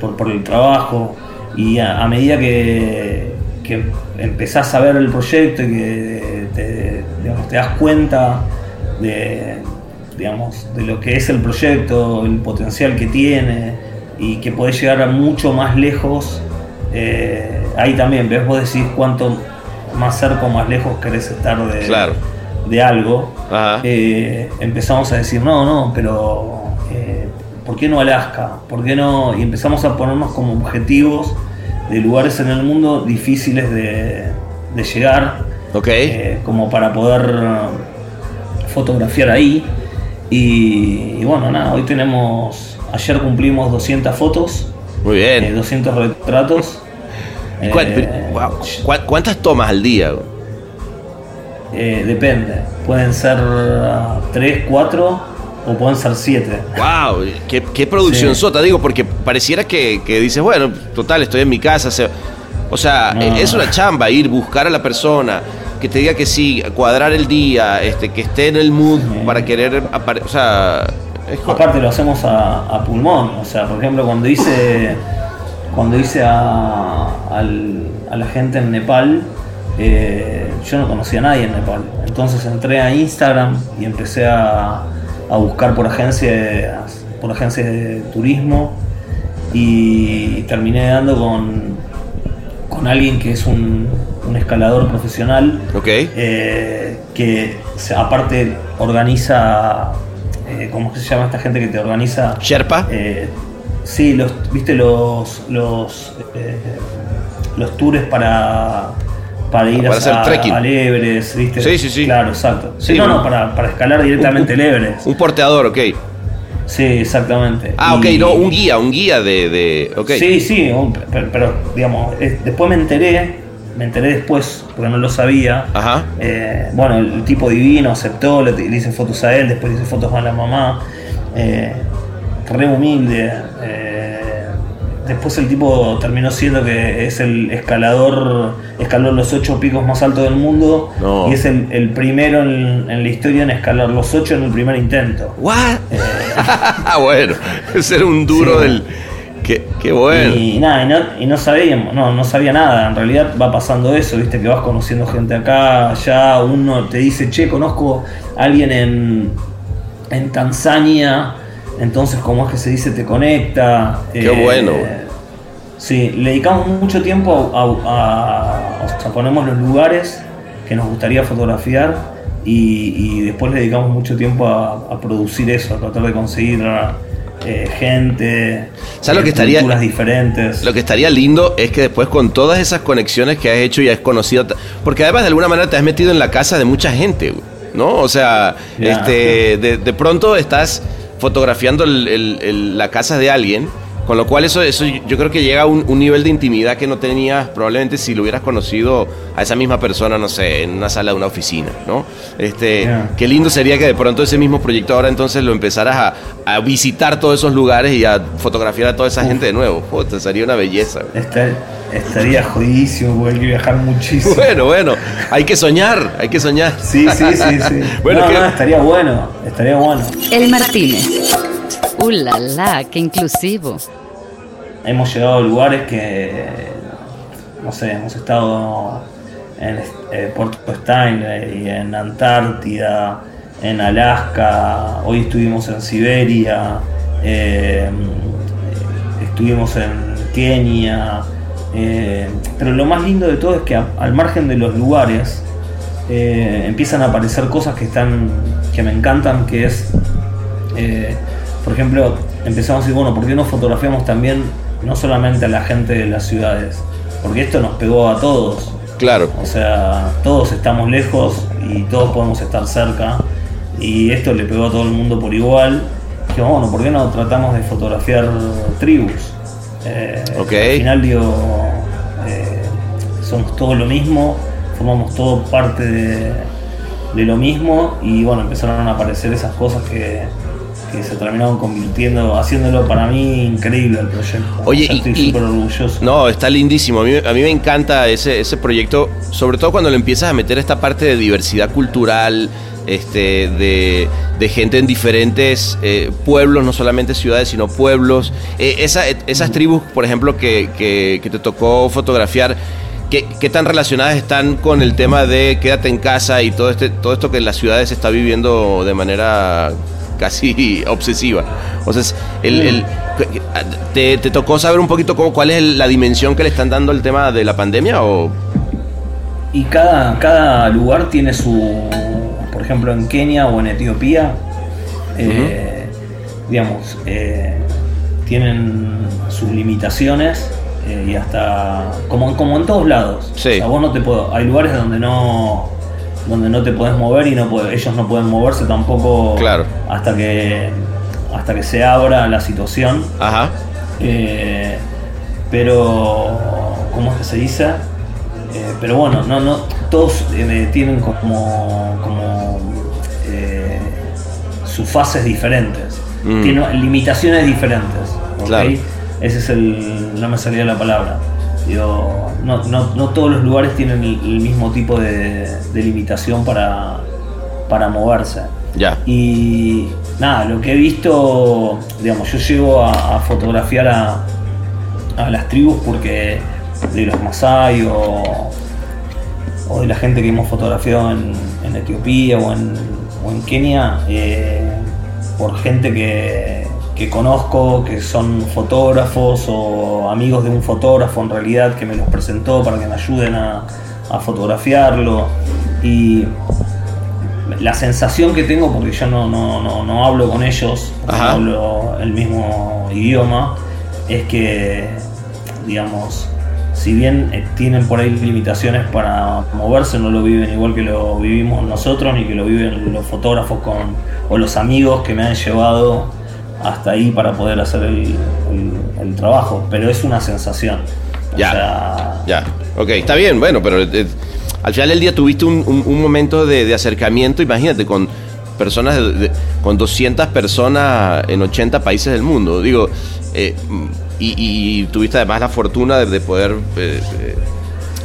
por, por el trabajo, y a, a medida que, que empezás a ver el proyecto y que te, digamos, te das cuenta de, digamos, de lo que es el proyecto, el potencial que tiene y que podés llegar a mucho más lejos, eh, ahí también ves, vos decís cuánto más cerca o más lejos querés estar de, Claro. de algo. Eh, empezamos a decir, no, no, pero eh, ¿por qué no Alaska? ¿Por qué no? Y empezamos a ponernos como objetivos de lugares en el mundo difíciles de, de llegar, eh, como para poder fotografiar ahí. Y, y bueno, nada, hoy tenemos, ayer cumplimos 200 fotos, Muy eh, bien. 200 retratos. ¿Y cuán- Eh, cuán- ¿Cuántas tomas al día? eh, depende, pueden ser 3, 4 o pueden ser 7. ¡Wow! ¿Qué, qué producción Sí. sota? Digo, porque pareciera que, que dices, bueno, total, estoy en mi casa. se- o sea, No. eh, es una chamba ir, buscar a la persona, que te diga que sí, cuadrar el día, este, que esté en el mood Sí. para querer O sea, es Aparte lo hacemos a, a pulmón, o sea, por ejemplo cuando hice cuando hice a, al- a la gente en Nepal, eh, yo no conocía a nadie en Nepal. Entonces entré a Instagram y empecé a, a buscar por agencias, por agencias de turismo y terminé dando con, con alguien que es un, un escalador profesional ok. eh, que aparte organiza, eh, ¿cómo se llama esta gente que te organiza? Sherpa. Eh, sí, los, viste los los, eh, los tours para para ir Para a, hacer trekking. al Everest, viste. Sí, sí, sí. Claro, exacto. Sí, no, un- no, para, para escalar directamente el Everest. Un porteador, ok. Sí, exactamente. Ah, ok, Y- no, un guía, un guía de. de ok. Sí, sí, un- pero, pero, digamos, es- después me enteré, me enteré después, porque no lo sabía. Ajá. Eh, bueno, el, tipo divino aceptó, le, le hice fotos a él, después le hice fotos a la mamá. Eh, re humilde. eh, después el tipo terminó siendo que es el escalador, escaló los ocho picos más altos del mundo No. y es el, el primero en, en la historia en escalar los ocho en el primer intento. ¿What? bueno, ese era un duro Sí. del. Qué, qué bueno. Y nada, y no, y no sabíamos, no, no sabía nada. En realidad va pasando eso, viste, que vas conociendo gente acá, allá, uno te dice, che, conozco a alguien en, en Tanzania, entonces como es que se dice, te conecta. Eh, Qué bueno. Sí, le dedicamos mucho tiempo a, a- o sea, ponemos los lugares que nos gustaría fotografiar y, y después le dedicamos mucho tiempo a, a producir eso, a tratar de conseguir eh, gente, ¿Sabes lo que eh, estaría- diferentes. Lo que estaría lindo es que después con todas esas conexiones que has hecho y has conocido, porque además de alguna manera te has metido en la casa de mucha gente, ¿no? O sea, este, de, de pronto estás fotografiando el- el- el- la casa de alguien Con lo cual eso, eso yo creo que llega a un, nivel de intimidad que no tenías probablemente si lo hubieras conocido a esa misma persona, no sé, en una sala de una oficina, ¿no? Este, Qué lindo sería que de pronto ese mismo proyecto ahora entonces lo empezaras a, visitar todos esos lugares y a fotografiar a toda esa gente de nuevo. sería una belleza. estaría jodidísimo, porque hay que viajar muchísimo. Bueno, bueno, hay que soñar, hay que soñar. Sí, sí, sí, sí. bueno, estaría bueno, estaría bueno. El Martínez. ¡Uh, la, la! ¡Qué inclusivo! Hemos llegado a lugares que, no sé, hemos estado en eh, Puerto Stanley, en Antártida, en Alaska, hoy estuvimos en Siberia, eh, estuvimos en Kenia, eh, pero lo más lindo de todo es que al margen de los lugares empiezan a aparecer cosas que están que me encantan, que es por ejemplo, empezamos a decir, bueno, ¿por qué no fotografiamos también no solamente a la gente de las ciudades? Porque esto nos pegó a todos. Claro. O sea, todos estamos lejos y todos podemos estar cerca. Y esto le pegó a todo el mundo por igual. Dijimos, bueno, ¿por qué no tratamos de fotografiar tribus? Eh, Al final, digo, eh, somos todos lo mismo, formamos todo parte de, de lo mismo y bueno, empezaron a aparecer esas cosas que, que se terminaron convirtiendo, haciéndolo para mí increíble el proyecto. Oye, estoy súper orgulloso. No, está lindísimo. A mí, a mí me encanta ese, ese proyecto, sobre todo cuando le empiezas a meter esta parte de diversidad cultural, este, de, de, gente en diferentes eh, pueblos, no solamente ciudades, sino pueblos. Eh, esas tribus, por ejemplo, que, que, que te tocó fotografiar, ¿qué, ¿qué, tan relacionadas están con el tema de quédate en casa y todo, este, todo esto que en las ciudades se está viviendo de manera casi obsesiva. O sea, el, te, tocó saber un poquito cómo, cuál es la dimensión que le están dando el tema de la pandemia? O? Y cada, cada lugar tiene su, por ejemplo, en Kenia o en Etiopía, eh, digamos, eh, tienen sus limitaciones eh, y hasta, como, como en todos lados. O sea, vos no te puedo, hay lugares donde no donde no te puedes mover y no ellos no pueden moverse tampoco hasta que hasta que se abra la situación. Ajá. Eh, pero ¿cómo es que se dice? Eh, pero bueno, no, no, todos eh, tienen como, como sus fases diferentes, mm. tienen limitaciones diferentes. Ese es el, no me salía la palabra no, no, todos los lugares tienen el, mismo tipo de, limitación para, para moverse. Ya. Y nada, lo que he visto, digamos, yo llego a, fotografiar a, a, las tribus porque de los Masai o, o, de la gente que hemos fotografiado en, Etiopía o en, o en Kenia, eh, por gente que, que conozco, que son fotógrafos o amigos de un fotógrafo en realidad que me los presentó para que me ayuden a, fotografiarlo. Y la sensación que tengo, porque yo no, no, hablo con ellos, no hablo el mismo idioma, es que, digamos, si bien eh, tienen por ahí limitaciones para moverse, no lo viven igual que lo vivimos nosotros, ni que lo viven los fotógrafos con, o los amigos que me han llevado hasta ahí para poder hacer el, trabajo, pero es una sensación. Ya, ya, ok, está bien, bueno, pero eh, al final del día tuviste un, momento de, acercamiento, imagínate, con personas, con 200 personas en 80 países del mundo, digo, eh, y, tuviste además la fortuna de, poder, eh,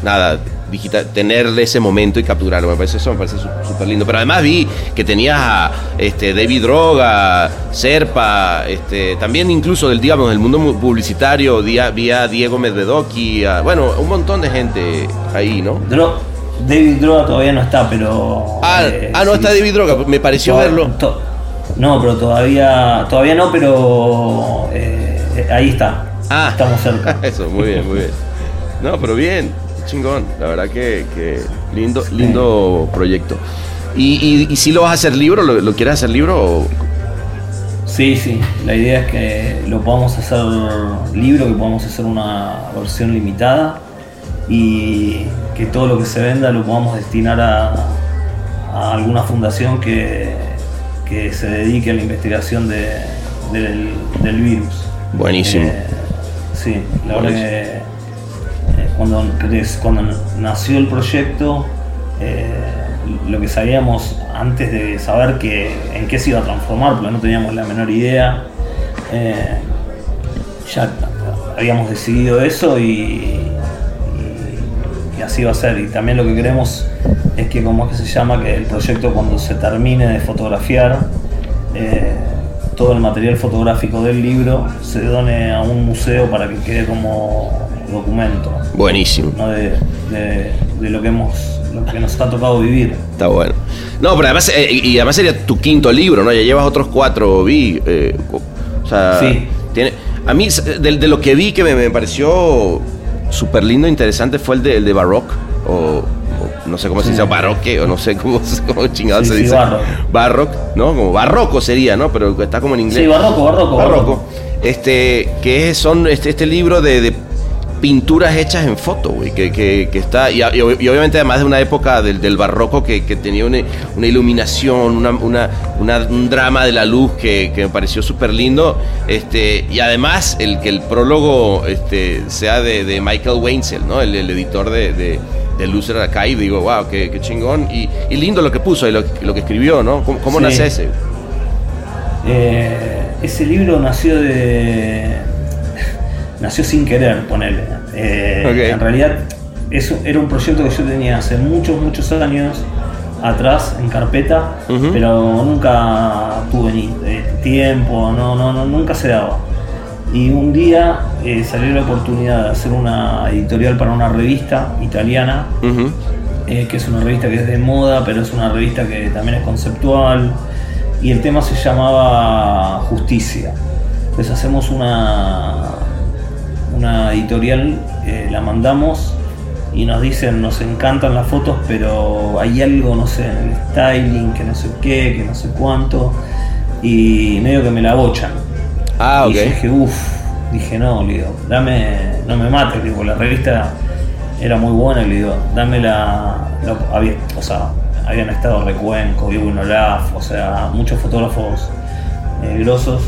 nada, digital, tenerle ese momento y capturarlo. Me parece eso, me parece súper lindo. Pero además vi que tenías a este, David Droga, Serpa, este, también incluso del, digamos, del mundo publicitario, vi a Diego Medvedoki, bueno, un montón de gente ahí, ¿no? David Droga todavía no está, pero... Ah, eh, ah no está David Droga, me pareció verlo. no, pero todavía, todavía no, pero eh, ahí está. Ah, estamos cerca. Eso, muy bien, muy bien. No, pero bien chingón. La verdad que, lindo, lindo proyecto. ¿Y, y, si lo vas a hacer libro? ¿Lo, quieres hacer libro? Sí, sí. La idea es que lo podamos hacer libro, que podamos hacer una versión limitada y que todo lo que se venda lo podamos destinar a, alguna fundación que, que, se dedique a la investigación del, virus. Buenísimo. Eh, sí, la verdad que cuando, nació el proyecto, eh, lo que sabíamos antes de saber que, en qué se iba a transformar, porque no teníamos la menor idea, ya habíamos decidido eso y, así va a ser. Y también lo que queremos es que, como es que se llama, que el proyecto cuando se termine de fotografiar, todo el material fotográfico del libro se done a un museo para que quede como documento. Buenísimo. De, lo que hemos lo que nos ha tocado vivir. Está bueno. No, pero además, eh, y además sería tu quinto libro, ¿no? Ya llevas otros cuatro, vi. Eh, o sea, sí. tiene, a mí, de, lo que vi que me, pareció súper lindo e interesante fue el de, el de Baroque, o no sé cómo se dice, barroque, o no sé cómo, cómo chingado se dice. Barroque. ¿no? Como barroco sería, ¿no? Pero está como en inglés. Sí, barroco, barroco. Barroco. Este, que son este, este libro de, pinturas hechas en foto, güey, que, que, está, y, obviamente además de una época del, barroco que, tenía una, iluminación, una, un drama de la luz que, me pareció súper lindo, este, y además el que el prólogo este, sea de, Michael Wainsel, ¿no? El, editor de de Lucer acá y digo, wow, qué, chingón. Y, lindo lo que puso y lo, que escribió, ¿no? ¿Cómo, nace ese? Eh, ese libro nació de. Nació sin querer, ponerle. Eh, en realidad, eso era un proyecto que yo tenía hace muchos, muchos años atrás en carpeta, pero nunca tuve ni eh, tiempo, no, no, no, nunca se daba. Y un día eh, salió la oportunidad de hacer una editorial para una revista italiana, eh, que es una revista que es de moda, pero es una revista que también es conceptual. Y el tema se llamaba Justicia. Entonces hacemos una, una editorial, eh, la mandamos y nos dicen, nos encantan las fotos, pero hay algo, no sé, en el styling, que no sé qué, que no sé cuánto. Y medio que me la bochan Ah, y dije, uff, dije, no, le digo, dame, no me mates, digo, la revista era muy buena, le digo, dame la, había, o sea, habían estado Recuenco, Diego Olaf, o sea, muchos fotógrafos eh, grosos.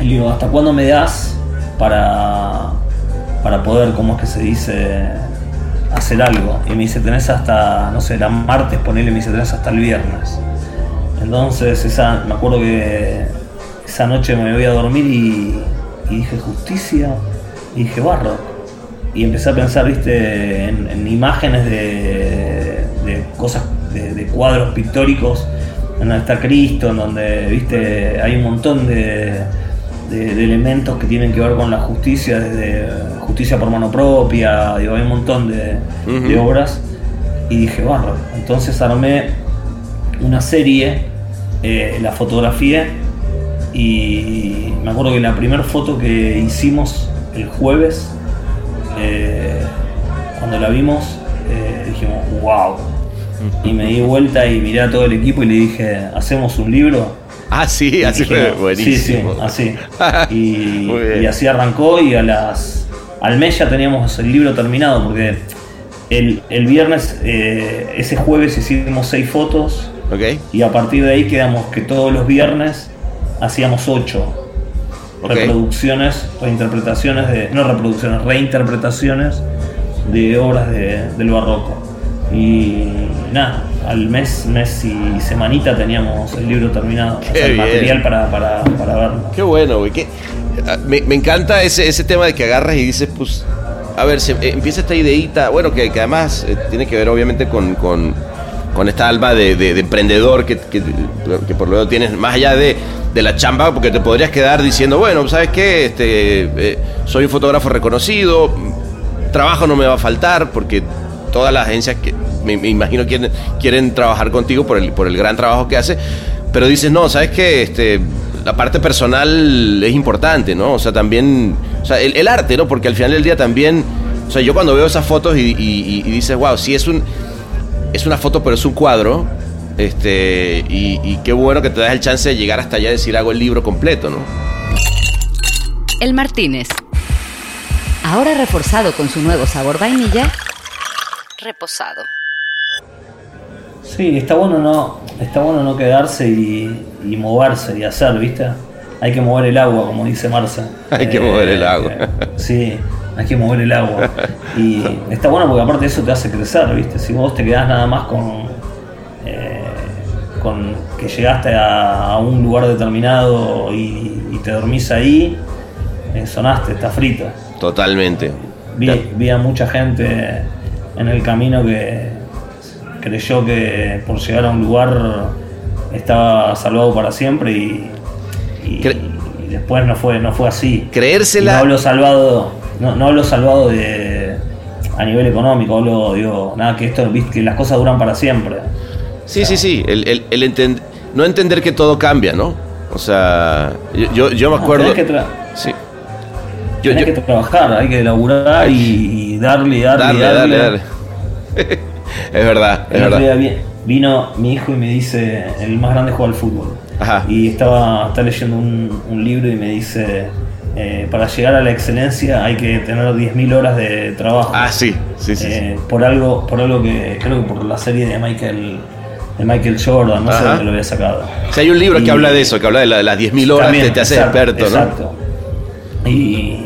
Y le digo, ¿hasta cuándo me das para, para poder, cómo es que se dice, hacer algo? Y me dice, tenés hasta, no sé, era martes, ponele, me dice, tenés hasta el viernes. Entonces, esa, me acuerdo que esa noche me voy a dormir y, dije justicia y dije barro. Y empecé a pensar, viste, en, imágenes de, cosas, de, cuadros pictóricos, en donde está Cristo, en donde, viste, hay un montón de, elementos que tienen que ver con la justicia, desde justicia por mano propia, digo, hay un montón de, obras. Y dije, barro. Entonces armé una serie, eh, la fotografía y me acuerdo que la primera foto que hicimos el jueves, eh, cuando la vimos, eh, dijimos, wow. Y me di vuelta y miré a todo el equipo y le dije, ¿hacemos un libro? Ah, sí, así fue buenísimo. Sí, sí, así. y, así arrancó y a las, al mes ya teníamos el libro terminado porque el, viernes, eh, ese jueves hicimos seis fotos. Y a partir de ahí quedamos que todos los viernes hacíamos ocho reproducciones, reinterpretaciones de. no reproducciones, reinterpretaciones de obras del barroco. Y nada, al mes, mes y semanita teníamos el libro terminado, el material para, para, verlo. Qué bueno, güey. Ah, me, encanta ese, ese tema de que agarras y dices, pues, a ver, se, eh, empieza esta ideita, bueno, que, además eh, tiene que ver obviamente con, con, esta alma de, emprendedor que, que, que, por lo menos tienes, más allá de, de la chamba, porque te podrías quedar diciendo, bueno, ¿sabes qué? Este, eh, soy un fotógrafo reconocido, trabajo no me va a faltar, porque todas las agencias que me, imagino quieren, quieren trabajar contigo por el, por el gran trabajo que hace, pero dices, no, ¿sabes qué? Este, la parte personal es importante, ¿no? O sea, también, o sea, el, arte, ¿no? Porque al final del día también, o sea, yo cuando veo esas fotos y, y dices, wow, sí es un, es una foto, pero es un cuadro, este, y, qué bueno que te das el chance de llegar hasta allá y decir hago el libro completo, ¿no? El Martínez. Ahora reforzado con su nuevo sabor vainilla, reposado. Sí, está bueno no, está bueno no quedarse y, moverse y hacer, ¿viste? hay que mover el agua, como dice Marce. Hay que mover el agua. Sí, hay que mover el agua. Y está bueno porque aparte eso te hace crecer, ¿viste? Si vos te quedás nada más con, eh, con que llegaste a, a un lugar determinado y, y te dormís ahí, eh, sonaste, está frito. Totalmente. Vi, vi a mucha gente en el camino que creyó que por llegar a un lugar estaba salvado para siempre y, y- Cre- y después no fue, no fue así. Creérsela- Y No hablo salvado, no, no hablo salvado de a nivel económico, hablo, digo, nada, que esto, que las cosas duran para siempre. Sí, sí, sí. El, el- no entender que todo cambia, ¿no? O sea, yo, yo, yo me No, acuerdo. tenés que, Sí. Yo, tenés yo- que trabajar, hay que laburar y, y darle, darle, darle, darle. darle, darle. es verdad, es El verdad. día vino mi hijo y me dice, el más grande juega al fútbol. Ajá. Y estaba, está leyendo un, un libro y me dice, eh, para llegar a la excelencia hay que tener 10.000 horas de trabajo. Ah, sí, sí, sí. sí. Eh, por algo, por algo que creo que por la serie de Michael, de Michael Jordan, no sé Ajá. dónde lo había sacado. O sea, hay un libro que habla de eso, que habla de, la- de las 10.000 horas, También, te, te hace exacto, experto, ¿no? Exacto. Y,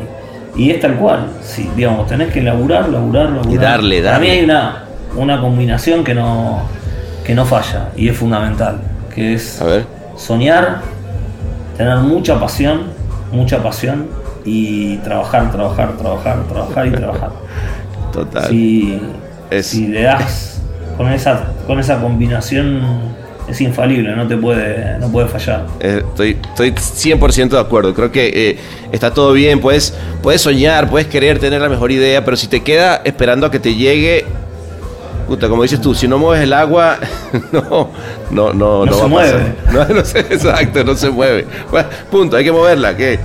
y es tal cual. Sí, digamos, tenés que laburar, laburar, laburar. Y darle, Para mí darle. hay una, una combinación que no, que no falla y es fundamental. Que es A ver. soñar, tener mucha pasión, mucha pasión y trabajar, trabajar, trabajar, trabajar y trabajar. Total. Si, Es- si le das con esa, con esa combinación es infalible, no te puede, no puede fallar. Eh, Estoy, estoy 100% de acuerdo. Creo que eh, está todo bien. Puedes, puedes soñar, puedes querer tener la mejor idea, pero si te queda esperando a que te llegue, puta, como dices tú, si no mueves el agua, no, no, no, No se va a mueve. pasar. No, no exacto, no se mueve. Bueno, punto, hay que moverla. ¿qué?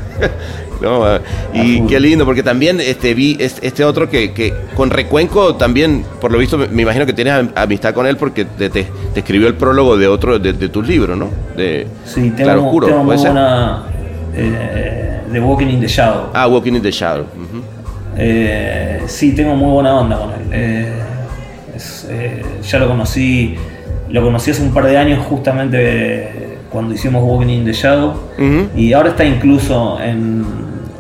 No, ah, y qué lindo, porque también este, vi este, otro que, que con Recuenco también, por lo visto, me, imagino que tienes am- amistad con él porque te, te- te escribió el prólogo de otro de, de tus libros, ¿no? De Sí, tengo, Claro Oscuro, tengo muy ¿puede ser? buena. eh, The Walking in the Shadow. Ah, Walking in the Shadow. Eh, sí, tengo muy buena onda con él. Eh, es, ya lo conocí, lo conocí hace un par de años justamente cuando hicimos Walking in the Shadow. Y ahora está incluso en,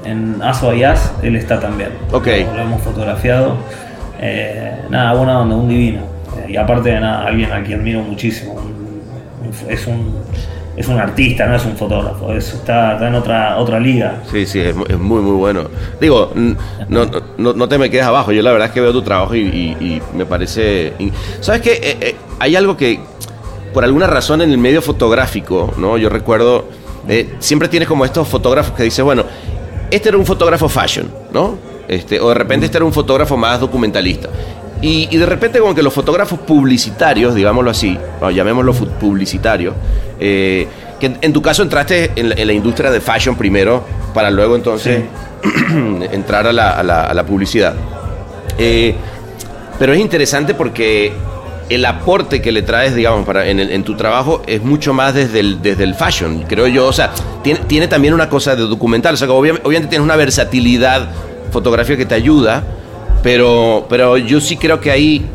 en As by As, él está también. Ok. Lo, lo hemos fotografiado. Eh, nada, buena onda, un divino. Eh, y aparte de nada, alguien a quien admiro muchísimo. Un- un- es un es un artista, no es un fotógrafo, es- está, está en otra, otra liga. Sí, sí, es, mu- es muy, muy bueno. Digo, no, no, no te me quedes abajo. Yo la verdad es que veo tu trabajo y, y- y me parece... ¿Sabes qué? Eh, eh, hay algo que, por alguna razón en el medio fotográfico, ¿no? Yo recuerdo, eh, siempre tienes como estos fotógrafos que dices, bueno, este era un fotógrafo fashion, ¿no? Este, o de repente este era un fotógrafo más documentalista. Y, y de repente como que los fotógrafos publicitarios, digámoslo así, o llamémoslo publicitarios, eh, que en, en tu caso entraste en la, en la industria de fashion primero, para luego entonces entrar a la, a la- a la publicidad. Eh, pero es interesante porque el aporte que le traes, digamos, para, en, el- en tu trabajo es mucho más desde el, desde el fashion, creo yo. O sea, tiene, tiene también una cosa de documental. O sea, que obvia- obviamente tienes una versatilidad fotográfica que te ayuda, pero, pero yo sí creo que ahí,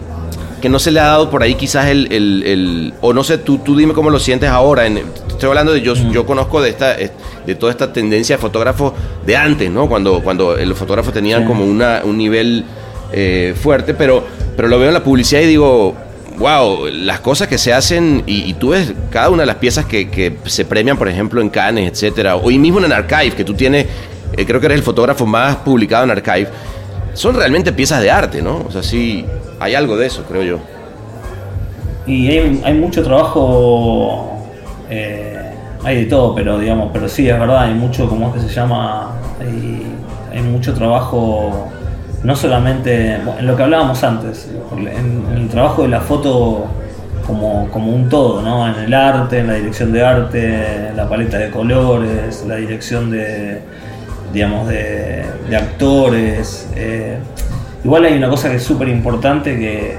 que no se le ha dado por ahí quizás el, el- el- o no sé, tú, tú dime cómo lo sientes ahora. En, estoy hablando de, yo, yo conozco de esta, de toda esta tendencia de fotógrafos de antes, ¿no? Cuando, cuando los fotógrafos tenían Sí. como una, un nivel eh, fuerte, pero, pero lo veo en la publicidad y digo, wow, las cosas que se hacen y, tú ves cada una de las piezas que, se premian, por ejemplo, en Cannes, etcétera, o y mismo en Archive, que tú tienes, eh, creo que eres el fotógrafo más publicado en Archive, son realmente piezas de arte, ¿no? O sea, sí, hay algo de eso, creo yo. Y hay, mucho trabajo, eh, hay de todo, pero digamos, pero sí, es verdad, hay mucho, como es que se llama, hay, hay mucho trabajo, no solamente en lo que hablábamos antes, en el trabajo de la foto como, como un todo, ¿no? En el arte, en la dirección de arte, en la paleta de colores, la dirección de, digamos, de, de actores. eh. Igual hay una cosa que es súper importante que,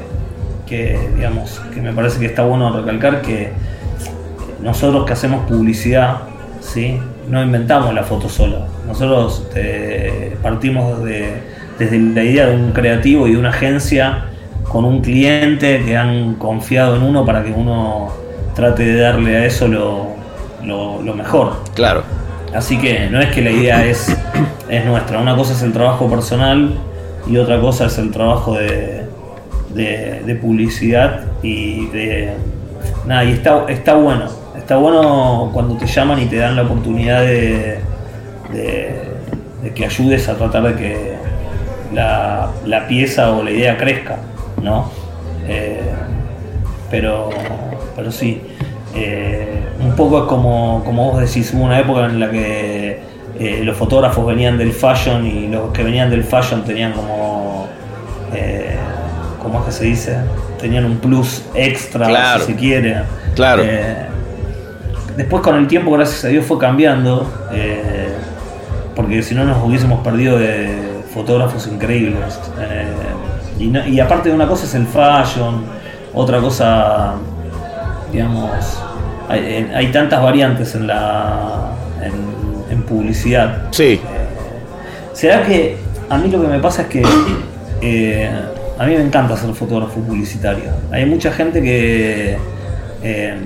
que, digamos, que me parece que está bueno recalcar que nosotros que hacemos publicidad, ¿sí? no inventamos la foto sola. Nosotros eh, partimos de- desde la idea de un creativo y de una agencia con un cliente que han confiado en uno para que uno trate de darle a eso lo, lo- lo mejor. Claro, Así que no es que la idea es, es nuestra. Una cosa es el trabajo personal y otra cosa es el trabajo de, de, publicidad y de. Nada, y está, está bueno. Está bueno cuando te llaman y te dan la oportunidad de, de, que ayudes a tratar de que la, la, pieza o la idea crezca, ¿no? Eh, pero, pero sí. Eh, un poco es como, como vos decís, hubo una época en la que eh, los fotógrafos venían del fashion y los que venían del fashion tenían como, ¿cómo es que se dice? Tenían un plus extra, si se quiere. Claro. después con el tiempo, gracias a Dios, fue cambiando, porque si no nos hubiésemos perdido de fotógrafos increíbles. Y, y aparte de una cosa es el fashion, otra cosa digamos, hay, tantas variantes en la en, publicidad. Sí. Eh, ¿Será que a mí lo que me pasa es que eh, a mí me encanta ser fotógrafo publicitario? Hay mucha gente que eh,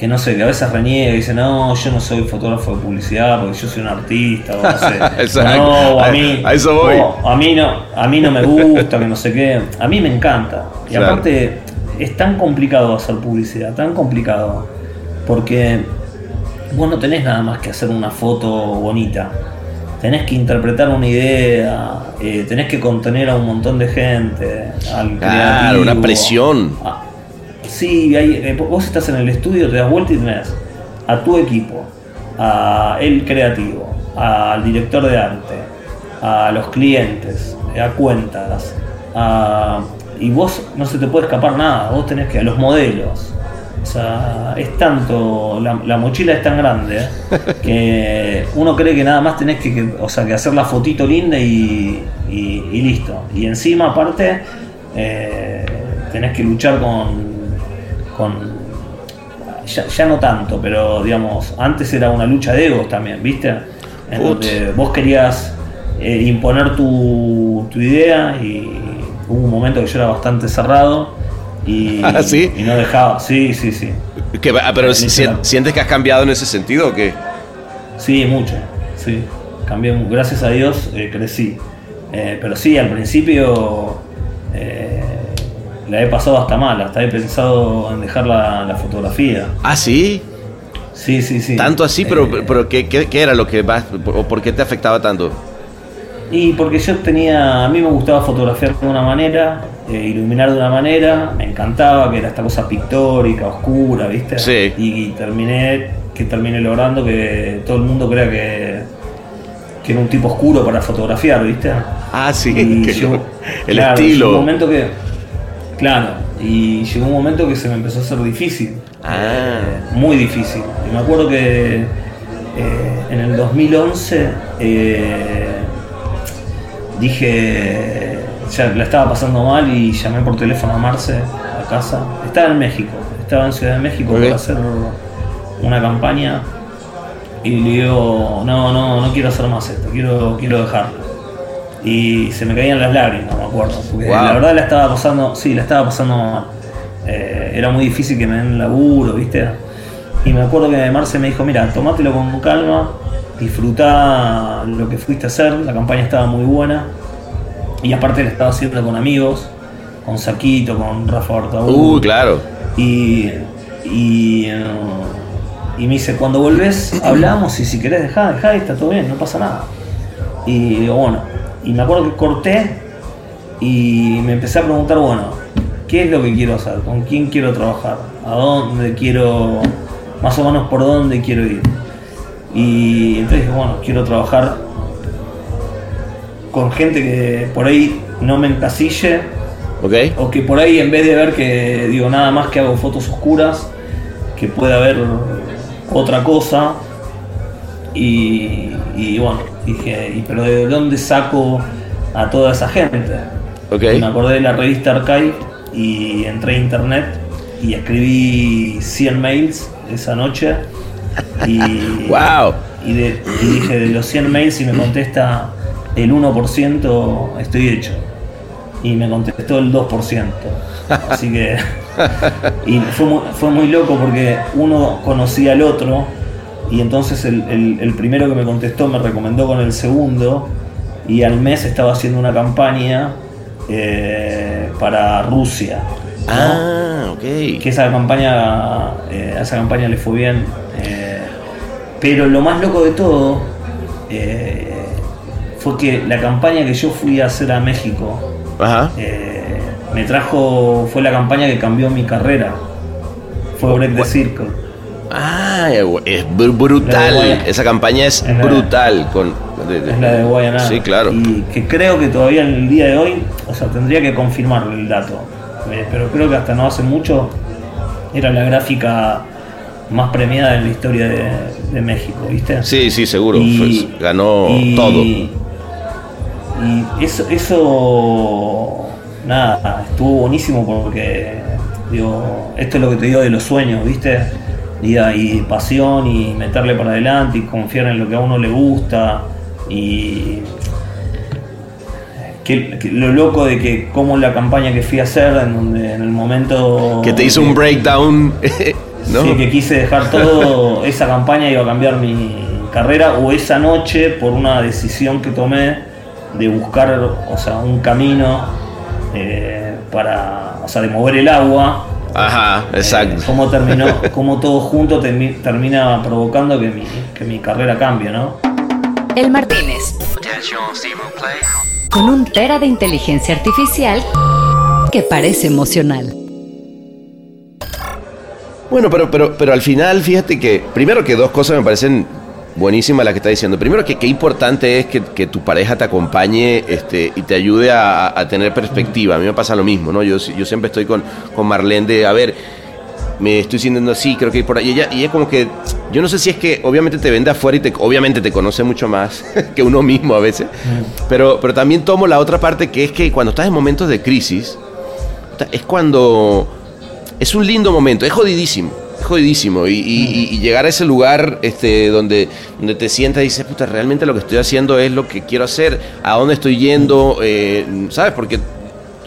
que no sé, que a veces reniega y dice, no, yo no soy fotógrafo de publicidad porque yo soy un artista, o no sé. no, a mí, a, eso voy. a mí no, a mí no me gusta, que no sé qué. A mí me encanta. Y aparte, es tan complicado hacer publicidad, tan complicado, porque vos no tenés nada más que hacer una foto bonita. Tenés que interpretar una idea, eh, tenés que contener a un montón de gente, al claro, una presión. Ah, sí, eh, vos estás en el estudio, te das vuelta y tenés a tu equipo, a el creativo, al director de arte, a los clientes, a cuentas, a y vos no se te puede escapar nada, vos tenés que a los modelos. O sea, es tanto, la, mochila es tan grande ¿eh? que uno cree que nada más tenés que, o sea, que hacer la fotito linda y, listo. Y encima, aparte, eh, tenés que luchar con. Con ya, no tanto, pero digamos, antes era una lucha de egos también, ¿viste? En donde vos querías eh, imponer tu, tu idea y, hubo un momento que yo era bastante cerrado y, ¿Ah, ¿sí? y no dejaba. Sí, sí, sí. Ah, pero ¿sientes que has cambiado en ese sentido o qué? Sí, mucho. Sí. Cambié, gracias a Dios eh, crecí. Eh, pero sí, al principio eh, la he pasado hasta mal, hasta he pensado en dejar la, fotografía. ¿Ah, sí? Sí, sí, sí. Tanto así, pero, pero ¿qué, qué, era lo que más, o por qué te afectaba tanto? Y porque yo tenía, a mí me gustaba fotografiar de una manera, eh, iluminar de una manera, me encantaba, que era esta cosa pictórica, oscura, ¿viste? Sí. Y, terminé, que terminé logrando que todo el mundo crea que, que era un tipo oscuro para fotografiar, ¿viste? Ah, sí, el estilo. un momento que, claro, y llegó un momento que se me empezó a hacer difícil. Ah. Eh, muy difícil. Y me acuerdo que eh, en el 2011 dije, ya la estaba pasando mal y llamé por teléfono a Marce a casa. Estaba en México, estaba en Ciudad de México para hacer una campaña y le digo, no, no, no quiero hacer más esto, quiero, quiero dejarlo. Y se me caían las lágrimas, me acuerdo, porque la verdad la estaba pasando, sí, la estaba pasando mal. Eh, era muy difícil que me den laburo, ¿viste? Y me acuerdo que Marce me dijo, mira, tomátelo con calma, disfrutar lo que fuiste a hacer, la campaña estaba muy buena. Y aparte la estaba siempre con amigos, con Saquito, con Rafa Bartabú. Uy, claro. Y, y, eh, y, me dice, cuando volvés hablamos y si querés dejar, dejá y está todo bien, no pasa nada. Y bueno, y me acuerdo que corté y me empecé a preguntar, bueno, ¿qué es lo que quiero hacer? ¿Con quién quiero trabajar? ¿A dónde quiero, más o menos por dónde quiero ir? Y entonces dije, bueno, quiero trabajar con gente que por ahí no me encasille. O que por ahí en vez de ver que digo nada más que hago fotos oscuras, que pueda haber otra cosa. Y, bueno, dije, ¿y pero de dónde saco a toda esa gente? me acordé de la revista Archive y entré a internet y escribí 100 mails esa noche y, wow. y, dije, de los 100 mails, si me contesta el 1%, estoy hecho. Y me contestó el 2%. Así que. Y fue muy, fue muy loco porque uno conocía al otro y entonces el, el- el primero que me contestó me recomendó con el segundo y al mes estaba haciendo una campaña eh, para Rusia. ¿no? Ah, ok. que esa campaña eh, esa campaña le fue bien eh, pero lo más loco de todo fue que la campaña que yo fui a hacer a México Ajá. me trajo fue la campaña que cambió mi carrera fue Break the Circle Ah, es brutal. Esa campaña es, Es la- brutal. Con, de- de- es la de Guayaná Sí, claro. y que creo que todavía en el día de hoy o sea tendría que confirmar el dato eh, pero creo que hasta no hace mucho era la gráfica más premiada en la historia de, de México ¿viste? Sí, sí, seguro. Y- Pues, ganó y- todo. Y eso, eso, nada, estuvo buenísimo porque, digo, esto es lo que te digo de los sueños, ¿viste? Y, y pasión y meterle para adelante y confiar en lo que a uno le gusta y que, que lo loco de que como la campaña que fui a hacer en donde en el momento Que te hizo un breakdown. ¿no? Sí, que quise dejar todo, esa campaña iba a cambiar mi carrera o esa noche por una decisión que tomé de buscar, o sea, un camino eh, para, o sea, de mover el agua. Ajá, exacto. Eh, cómo terminó, cómo todo junto termi- termina provocando que mi, que mi carrera cambie, ¿no? El Martínez. Con un tera de inteligencia artificial que parece emocional. Bueno, pero, pero, pero al final, fíjate que, primero que dos cosas me parecen buenísimas las que está diciendo. Primero que qué importante es que, que tu pareja te acompañe este, y te ayude a, a tener perspectiva. A mí me pasa lo mismo, ¿no? Yo, yo siempre estoy con, con Marlene de, a ver, me estoy sintiendo así, creo que ir por ahí. Y ella, y ella como que, yo no sé si es que obviamente te vende afuera y te, obviamente te conoce mucho más que uno mismo a veces. Pero, pero también tomo la otra parte que es que cuando estás en momentos de crisis, es cuando es un lindo momento, es jodidísimo, jodidísimo. Y, llegar a ese lugar este, donde, donde te sientas y dices, puta, realmente lo que estoy haciendo es lo que quiero hacer, a dónde estoy yendo, eh, ¿sabes? Porque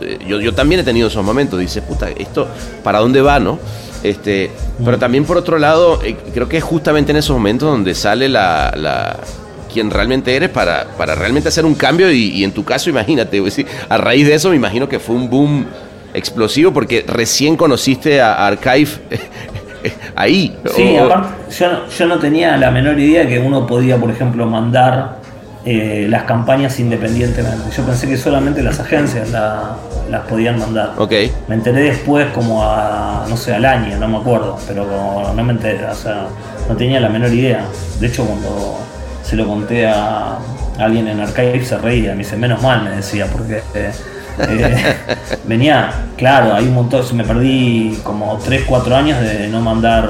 eh, yo, yo también he tenido esos momentos, dices, puta, esto, ¿para dónde va, no? Este, pero también por otro lado, eh, creo que es justamente en esos momentos donde sale la, la- quien realmente eres para, para realmente hacer un cambio y, en tu caso, imagínate, pues, a raíz de eso me imagino que fue un boom explosivo porque recién conociste a Archive ahí. Sí, O- aparte, yo, no- yo no tenía la menor idea que uno podía, por ejemplo, mandar eh, las campañas independientemente. Yo pensé que solamente las agencias la- las podían mandar. Ok, Me enteré después como a, no sé, al año, no me acuerdo, pero como no me enteré, o sea, no tenía la menor idea. De hecho, cuando se lo conté a alguien en Archive se reía, me dice, menos mal, me decía, porque eh, eh, venía, claro, hay un montón, me perdí como 3, 4 años de no mandar,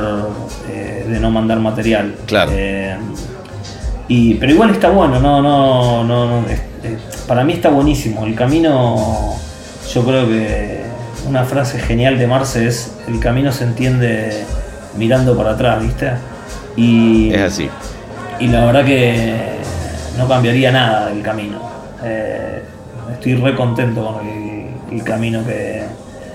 eh, de no mandar material. Claro. Eh, y, pero igual está bueno, no, no, no, no, es- es- para mí está buenísimo. El camino, yo creo que una frase genial de Marce es, el camino se entiende mirando para atrás, ¿viste? Y, es así. y la verdad que no cambiaría nada del camino. Eh, estoy re contento con el, el camino que,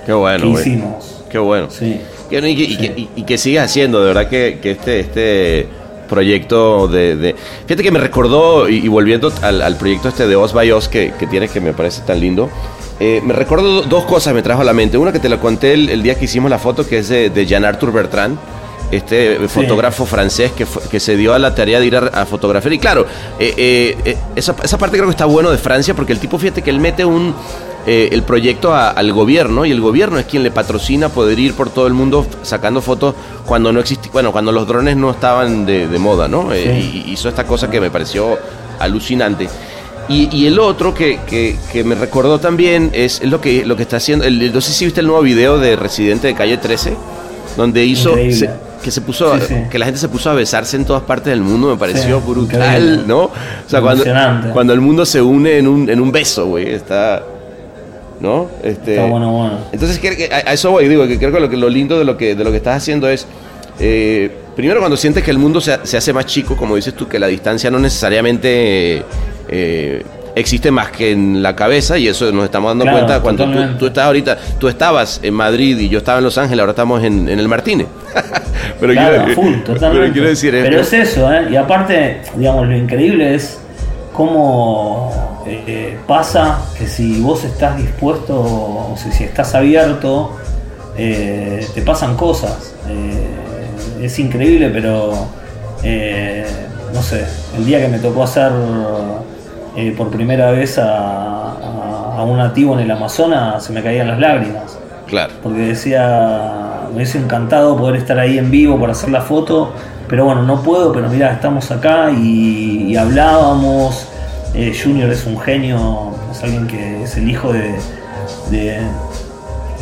Qué bueno, que hicimos. Qué bueno. Sí. Y, que, y Sí. que- y- y que sigas haciendo, de verdad que, que este, este proyecto de, de- Fíjate que me recordó, y, volviendo al, al proyecto este de Oz by Oz que, que tienes que me parece tan lindo, eh, me recuerdo dos cosas me trajo a la mente. Una que te la conté el, el día que hicimos la foto, que es de, de Jean Arthur Bertrand. Este fotógrafo francés que, que se dio a la tarea de ir a, a fotografiar. Y claro, eh, eh, esa, esa parte creo que está bueno de Francia porque el tipo, fíjate que él mete un, eh, el proyecto a- al gobierno y el gobierno es quien le patrocina poder ir por todo el mundo sacando fotos cuando no existía, bueno, cuando los drones no estaban de, de moda, ¿no? Eh, y hizo esta cosa que me pareció alucinante. Y, y el otro que, que- que me recordó también es, es lo, que, lo que está haciendo, el, no sé si viste el nuevo video de Residente de Calle 13, donde hizo... Se- que se puso, a- Sí, sí. que la gente se puso a besarse en todas partes del mundo, me pareció Sí, brutal, increíble. ¿no? O sea, cuando, cuando el mundo se une en un, en un beso, güey, está... ¿No? Este, Está bueno, bueno. entonces a, eso voy, digo que creo que lo, que lo lindo de lo que, de lo que estás haciendo es, eh, primero cuando sientes que el mundo se, se hace más chico, como dices tú, que la distancia no necesariamente eh, existe más que en la cabeza y eso nos estamos dando Claro, cuenta cuando tú, estás ahorita, tú estabas en Madrid y yo estaba en Los Ángeles, ahora estamos en, en el Martínez. pero, Claro, quiero, full, totalmente. pero quiero decir, Pero es eso, ¿eh? Y aparte, digamos, lo increíble es cómo eh, pasa que si vos estás dispuesto, o si, si estás abierto, eh, te pasan cosas. Eh, es increíble, pero no sé, el día que me tocó hacer por primera vez a, a- a un nativo en el Amazonas, se me caían las lágrimas claro. porque decía, me hubiese encantado poder estar ahí en vivo para hacer la foto, pero bueno, no puedo, pero mira, estamos acá y, y hablábamos. Eh, Junior es un genio, es alguien que es el hijo de, de,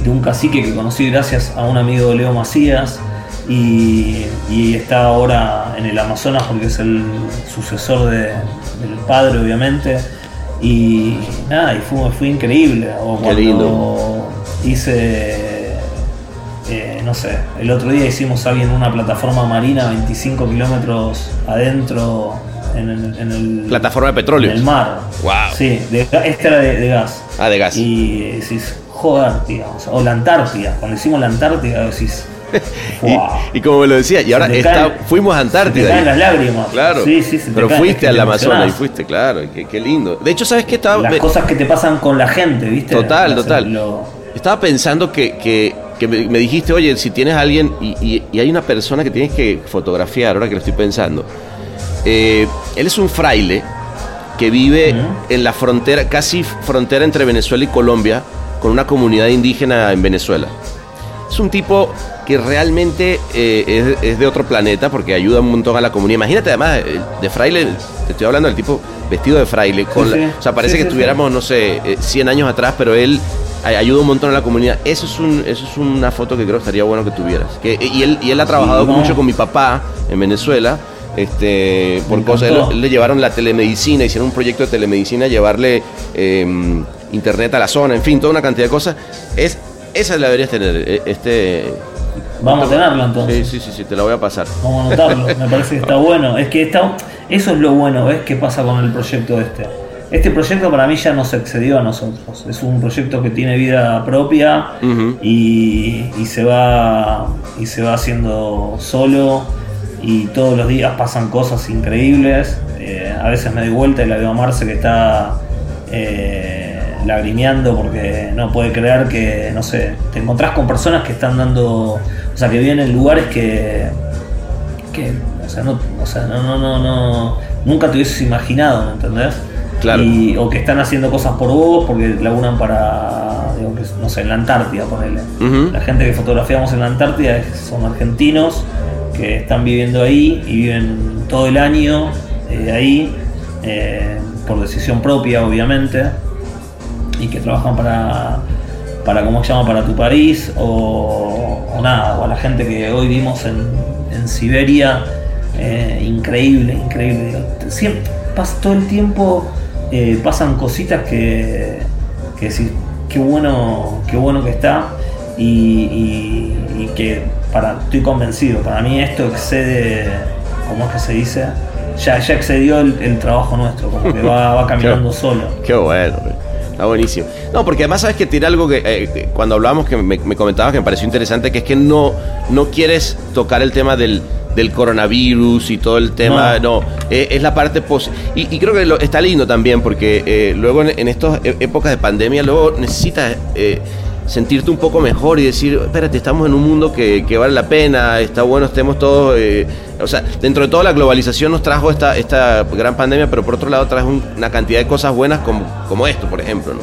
de un cacique que conocí gracias a un amigo de Leo Macías y, y está ahora en el Amazonas porque es el sucesor de- del padre, obviamente. Y nada, y fue, fue increíble. O Qué cuando lindo. hice, eh, no sé, el otro día hicimos ahí en una plataforma marina 25 kilómetros adentro en el, en el- Plataforma de petróleo. en el mar. Wow. Sí, de esta era de, de gas. Ah, de gas. Y decís, joder, digamos, o la Antártida. Cuando hicimos la Antártida decís, wow. y como me lo decía, y ahora está- caen- fuimos a Se te Antártida. caen las lágrimas. Claro. Sí, sí, se te Pero caen, fuiste al Amazonas y fuiste, claro. Qué, lindo. De hecho, ¿sabes qué? Estaba, Las cosas que te pasan con la gente, ¿viste? Total, Las- total. lo- Estaba pensando que, que- que me, me dijiste, oye, si tienes a alguien y, y- y hay una persona que tienes que fotografiar, ahora que lo estoy pensando. Eh, él es un fraile que vive Ujú. en la frontera, casi frontera entre Venezuela y Colombia, con una comunidad indígena en Venezuela. Es un tipo que realmente eh, es, es de otro planeta porque ayuda un montón a la comunidad. Imagínate además, eh, de fraile, te estoy hablando del tipo vestido de fraile. Con Sí, la- sí. o sea, parece Sí, que estuviéramos, no sé, eh, 100 años atrás, pero él ay- ayuda un montón a la comunidad. Eso es, un, eso es una foto que creo que estaría bueno que tuvieras. Que, y, él, y él ha trabajado no. mucho con mi papá en Venezuela. Este, por cosas, le llevaron la telemedicina, hicieron un proyecto de telemedicina, llevarle eh, internet a la zona, en fin, toda una cantidad de cosas. Es, esa la deberías tener, eh, este... Vamos a tenerlo entonces. Sí, sí, sí, sí, te la voy a pasar. Vamos a anotarlo, me parece que está bueno. Es que está, eso es lo bueno, ¿ves? ¿Qué pasa con el proyecto este? Este proyecto para mí ya nos excedió a nosotros. Es un proyecto que tiene vida propia y se va y se va haciendo solo y todos los días pasan cosas increíbles. Eh, a veces me doy vuelta y la veo a Marce que está eh, lagrimeando porque no puede creer que, no sé, te encontrás con personas que están dando, o sea, que viven en lugares que, que o sea, no, o sea, no, no, no, no, nunca te hubieses imaginado, ¿me entendés? Claro. Y- o que están haciendo cosas por vos porque laburan para, digo, que, no sé, en la Antártida, ponele. Ujú. La gente que fotografiamos en la Antártida son argentinos que están viviendo ahí y viven todo el año eh, ahí, eh, por decisión propia, obviamente, y que trabajan para, para ¿cómo se llama?, para tu país, o, nada, o a la gente que hoy vimos en, en Siberia, eh, increíble, increíble. Siempre, pasa todo el tiempo, pasan cositas que, que decís, qué bueno, qué bueno que está, y, y- y que para, estoy convencido, para mí esto excede, ¿cómo es que se dice? Ya, ya excedió el, el trabajo nuestro, como que va, va caminando solo. Qué bueno, está buenísimo. No, porque además sabes que tiene algo que eh, cuando hablábamos que me, me comentabas que me pareció interesante, que es que no, no quieres tocar el tema del, del coronavirus y todo el tema, no, eh, es la parte pos y, y creo que lo- está lindo también porque eh, luego en, en estas e- épocas de pandemia luego necesitas sentirte un poco mejor y decir, espérate, estamos en un mundo que, que vale la pena, está bueno, estemos todos, eh, o sea, dentro de toda la globalización nos trajo esta, esta gran pandemia, pero por otro lado trajo un- una cantidad de cosas buenas como, como esto, por ejemplo, ¿no?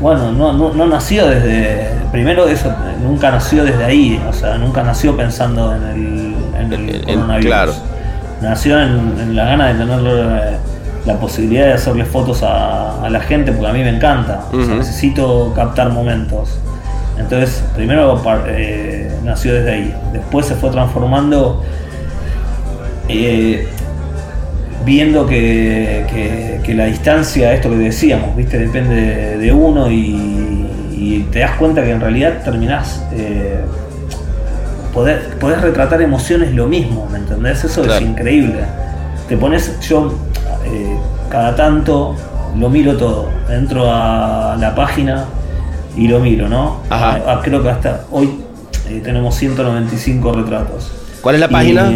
Bueno, no, no, no nació desde. Primero, eso nunca nació desde ahí, o sea, nunca nació pensando en el, en el coronavirus. claro. Nació en, en la gana de tener eh, la posibilidad de hacerle fotos a, a la gente, porque a mí me encanta. O sea, Ujú. necesito captar momentos. Entonces, primero eh, nació desde ahí. Después se fue transformando. eh, viendo que, que- que la distancia, esto que decíamos, ¿viste? depende de, de uno y, y te das cuenta que en realidad terminás, eh, podés, podés retratar emociones lo mismo, ¿me entendés? Eso Claro. es increíble. Te pones, yo eh, cada tanto lo miro todo. Entro a la página y lo miro, ¿no? Ajá. Ah, creo que hasta hoy eh, tenemos 195 retratos. ¿Cuál es la Y, página?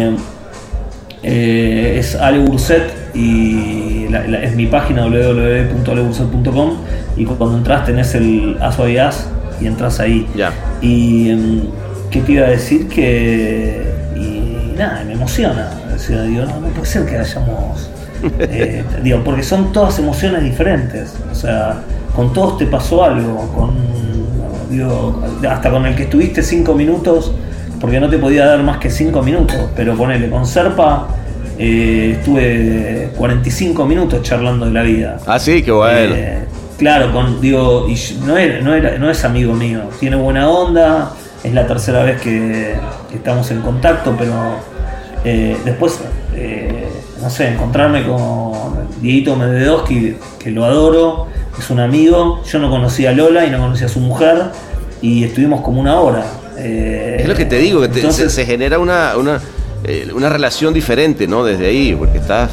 eh, es Ale Burset y la- la- es mi página www.aleburset.com y cuando entras tenés el Aso y As y entras ahí. Ya. Y em, qué te iba a decir que y nada, me emociona. O sea, digo, no, no puede ser que hayamos eh, digo, porque son todas emociones diferentes. O sea, con todos te pasó algo, con digo, hasta con el que estuviste cinco minutos, porque no te podía dar más que cinco minutos, pero ponele, con Serpa eh, estuve 45 minutos charlando de la vida. Ah, sí, qué bueno. Eh, claro, con, digo, y no, era- no, era- no es amigo mío, tiene buena onda, es la tercera vez que, estamos en contacto, pero eh, después, no sé, encontrarme con Dieguito Medvedovsky, que lo adoro, es un amigo, yo no conocía a Lola y no conocía a su mujer, y estuvimos como una hora. Eh, Es lo que te digo, que te- entonces- se, se genera una, una, eh, una relación diferente, ¿no? Desde ahí, porque estás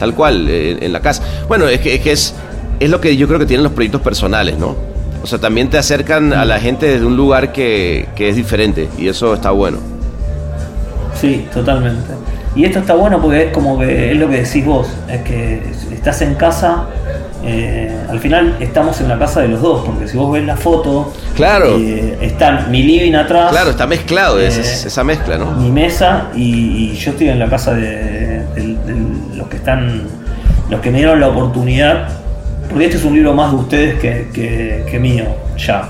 tal cual eh, en la casa. Bueno, es que, es, que es, es lo que yo creo que tienen los proyectos personales, ¿no? O sea, también te acercan a la gente desde un lugar que, que es diferente y eso está bueno. Sí, totalmente. Y esto está bueno porque es como que es lo que decís vos, es que estás en casa, eh, al final estamos en la casa de los dos, porque si vos ves la foto, Claro. eh, está mi living atrás, Claro, está mezclado, es- Eh, es- esa mezcla, ¿no? mi mesa y, y yo estoy en la casa de, de- de los que están, los que me dieron la oportunidad, porque este es un libro más de ustedes que, que- que mío, ya.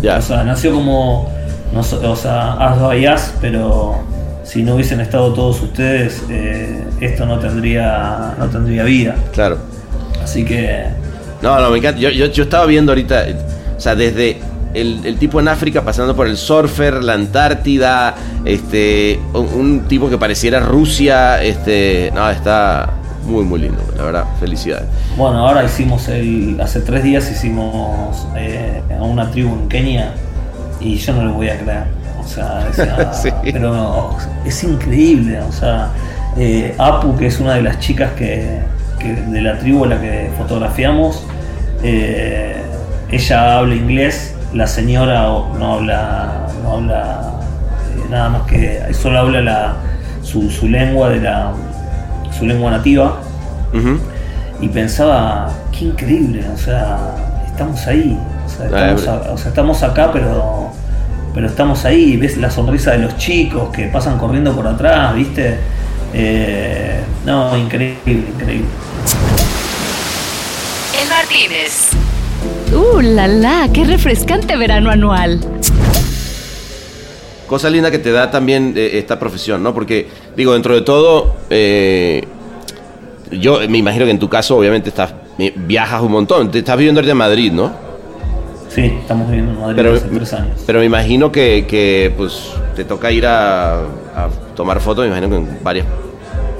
Ya. O sea, nació como, no o sea, as by as, pero si no hubiesen estado todos ustedes, eh, esto no tendría, no tendría vida. Claro. Así que, No, no, me encanta. Yo, yo, yo estaba viendo ahorita, o sea, desde el, el tipo en África, pasando por el surfer, la Antártida, este, un, un tipo que pareciera Rusia, este, no, está muy, muy lindo, la verdad, felicidades. bueno, ahora hicimos el, hace tres días hicimos eh, a una tribu en Kenia y yo no lo voy a creer. O sea, Sí. pero es increíble. O sea, eh, Apu, que es una de las chicas que, que de la tribu a la que fotografiamos, eh, ella habla inglés, la señora no habla, no habla eh, nada más que, solo habla la, su, su lengua de la, su lengua nativa y pensaba, qué increíble, o sea, estamos ahí, o sea, Ah, estamos, a- o sea, estamos acá, pero, pero estamos ahí, ves la sonrisa de los chicos que pasan corriendo por atrás, ¿viste? Eh, no, increíble, increíble. El Martínez. ¡Uh, la la! ¡Qué refrescante verano anual! Cosa linda que te da también eh, esta profesión, ¿no? Porque, digo, dentro de todo, eh, yo me imagino que en tu caso, obviamente, estás viajas un montón. Te estás viviendo ahorita en Madrid, ¿no? Sí, estamos viviendo en Madrid Pero, hace tres años. pero me imagino que, que, pues te toca ir a, a tomar fotos, me imagino que en varias...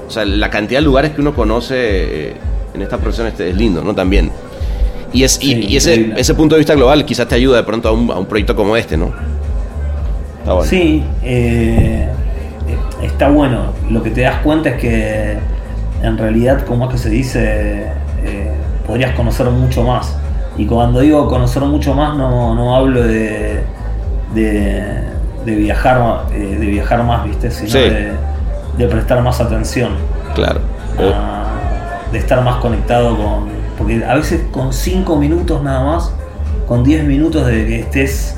O sea, la cantidad de lugares que uno conoce eh, en esta profesión es lindo, ¿no? También. Y, es, Sí, y ese, ese punto de vista global quizás te ayuda de pronto a un, a un proyecto como este, ¿no? Está bueno. Sí, eh, está bueno. Lo que te das cuenta es que en realidad, como es que se dice, eh, podrías conocer mucho más. Y cuando digo conocer mucho más, no, no hablo de, de, de viajar, eh, de viajar más, ¿viste? Sino Sí. de, de prestar más atención. Claro. Eh, a- de estar más conectado con. Porque a veces con 5 minutos nada más, con 10 minutos de que estés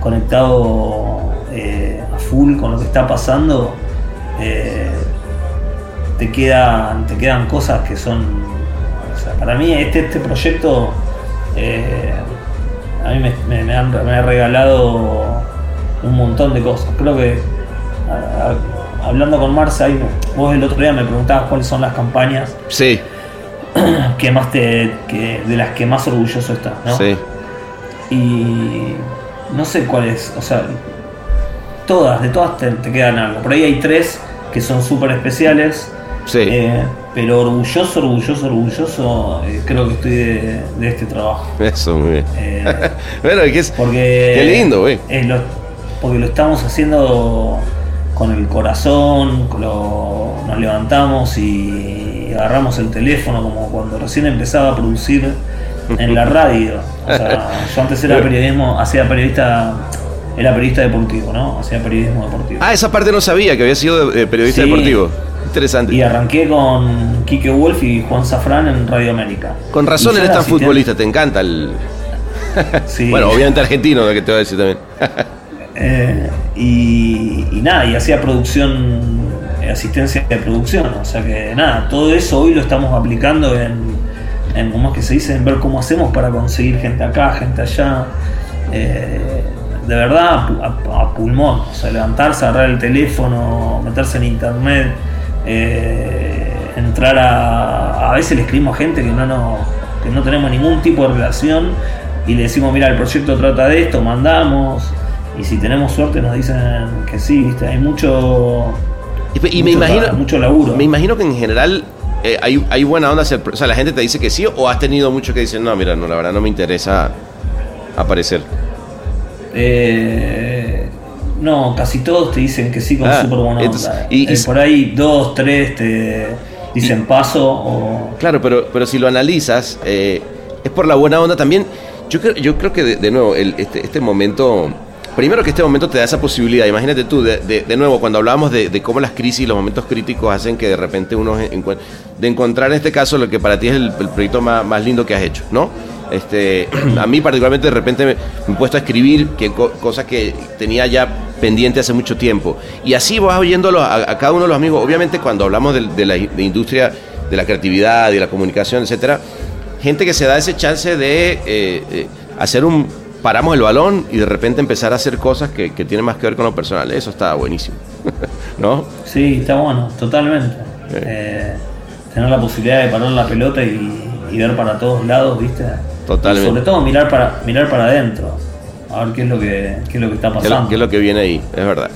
conectado eh, a full con lo que está pasando, eh, te, quedan, te quedan cosas que son. o sea, para mí, este, este proyecto. Eh, a mí me, me- me han, me ha regalado un montón de cosas. Creo que a- a- hablando con Marce, ahí, vos el otro día me preguntabas cuáles son las campañas sí, que más te, que, de las que más orgulloso estás, ¿no? sí. Y no sé cuáles, o sea, todas, de todas te, te quedan algo. Por ahí hay tres que son súper especiales, Sí. eh, pero orgulloso, orgulloso, orgulloso, eh, creo que estoy de, de este trabajo. Eso, muy bien. Eh, bueno, que es... Porque. Qué lindo, güey. lo- porque lo estamos haciendo con el corazón, lo- nos levantamos y, agarramos el teléfono como cuando recién empezaba a producir en la radio. O sea, yo antes era periodismo, hacía periodista, era periodista deportivo, ¿no? Hacía periodismo deportivo. Ah, esa parte no sabía que había sido eh, periodista Sí. deportivo. Interesante. Y arranqué con Quique Wolf y Juan Safrán en Radio América. Con razón eres tan asistente- futbolista, te encanta el. Sí. Bueno, obviamente argentino, lo que te voy a decir también. Eh, y, y nada, y hacía producción, asistencia de producción. O sea que nada, todo eso hoy lo estamos aplicando en, en ¿cómo es que se dice? En ver cómo hacemos para conseguir gente acá, gente allá. Eh, de verdad, a- a pulmón. O sea, levantarse, agarrar el teléfono, meterse en internet, eh, entrar a. A veces le escribimos a gente que no, no, que no tenemos ningún tipo de relación y le decimos, mira, el proyecto trata de esto, mandamos. Y si tenemos suerte nos dicen que sí, ¿viste? Hay mucho. Y, y me imagino. mucho laburo. Me imagino que en general eh, hay, hay buena onda. O sea, la gente te dice que sí, o has tenido muchos que dicen, no, mira, no, la verdad no me interesa aparecer. Eh, no, casi todos te dicen que sí con Ah, súper buena entonces, onda. y- y- Eh, por ahí dos, tres te dicen paso o. Claro, pero, pero si lo analizas, eh, es por la buena onda también. Yo creo, yo creo que, de, de nuevo, el- este, este momento. Primero que este momento te da esa posibilidad. Imagínate tú, de, de- de nuevo, cuando hablábamos de, cómo las crisis y los momentos críticos hacen que de repente uno de encontrar en este caso lo que para ti es el, el proyecto más, más lindo que has hecho, ¿no? Este, a mí particularmente de repente me, me he puesto a escribir que, co- cosas que tenía ya pendiente hace mucho tiempo. Y así vas oyéndolo a, a cada uno de los amigos. Obviamente cuando hablamos de, de la de industria, de la creatividad, de la comunicación, etcétera, gente que se da ese chance de eh, eh, hacer un paramos el balón y de repente empezar a hacer cosas que, que tienen más que ver con lo personal. Eso está buenísimo. ¿No? Sí, está bueno, totalmente. Eh, tener la posibilidad de parar la pelota y, y ver para todos lados, ¿viste? Totalmente. Y sobre todo mirar para mirar para adentro. A ver qué es lo que, qué es lo que está ¿Qué es pasando. lo, qué es lo que viene ahí? Es verdad.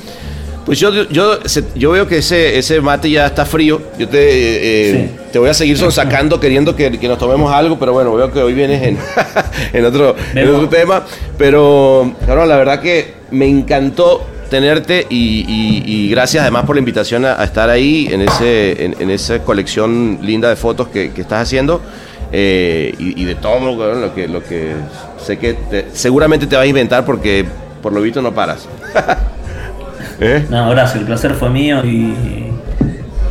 Pues yo, yo, yo veo que ese, ese mate ya está frío. Yo te, eh, eh, te voy a seguir sonsacando queriendo que, que nos tomemos algo, pero bueno, veo que hoy vienes en, en, otro, en otro tema. Pero, cabrón, la verdad que me encantó tenerte y, y- y gracias además por la invitación a, a estar ahí en, ese, en, en esa colección linda de fotos que, que estás haciendo. Eh, y, y de todo cabrón, lo que, lo que sé que te- seguramente te vas a inventar porque por lo visto no paras. ¿Eh? No, gracias, el placer fue mío y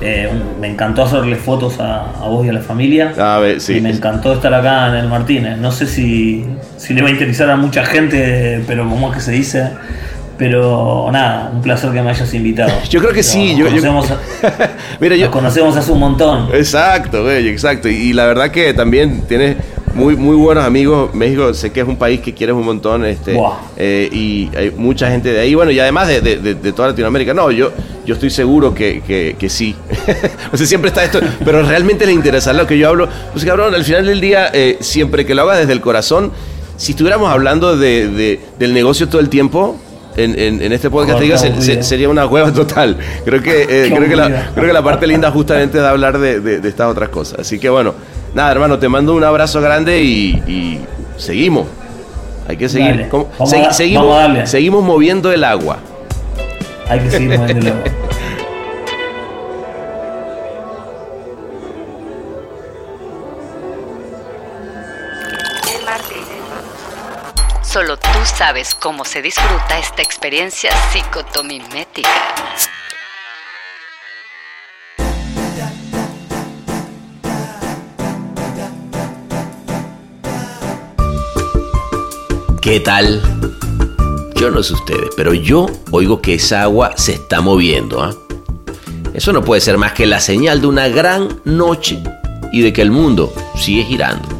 eh, me encantó hacerle fotos a, a vos y a la familia. A ver, sí. Y me encantó estar acá en el Martínez. No sé si, si le va a interesar a mucha gente, pero como es que se dice. Pero nada, un placer que me hayas invitado. Yo creo que sí, Nos yo- yo- conocemos, Mira, yo. nos conocemos hace un montón. Exacto, güey, exacto. Y, y la verdad que también tienes muy, muy buenos amigos. México sé que es un país que quieres un montón. Este, eh, y hay mucha gente de ahí. Bueno, y además de, de- de- de toda Latinoamérica. No, yo, yo estoy seguro que, que- que sí. o sea, siempre está esto. Pero realmente le interesa lo que yo hablo. Pues cabrón, al final del día, eh, siempre que lo hagas desde el corazón, si estuviéramos hablando de, de- del negocio todo el tiempo. En, en- en este podcast diga, se- se- sería una hueva total. Creo que, eh, creo, que la, creo que la parte linda justamente es de hablar de, de- de estas otras cosas. Así que bueno, nada, hermano, te mando un abrazo grande y, y seguimos. Hay que seguir. Dale, ¿Cómo? vamos Segui- a- seguimos, vamos a darle. seguimos moviendo el agua. Hay que seguir moviéndolo. Solo tú sabes cómo se disfruta esta experiencia psicotomimética. ¿Qué tal? Yo no sé ustedes, pero yo oigo que esa agua se está moviendo. ¿ah? Eso no puede ser más que la señal de una gran noche y de que el mundo sigue girando.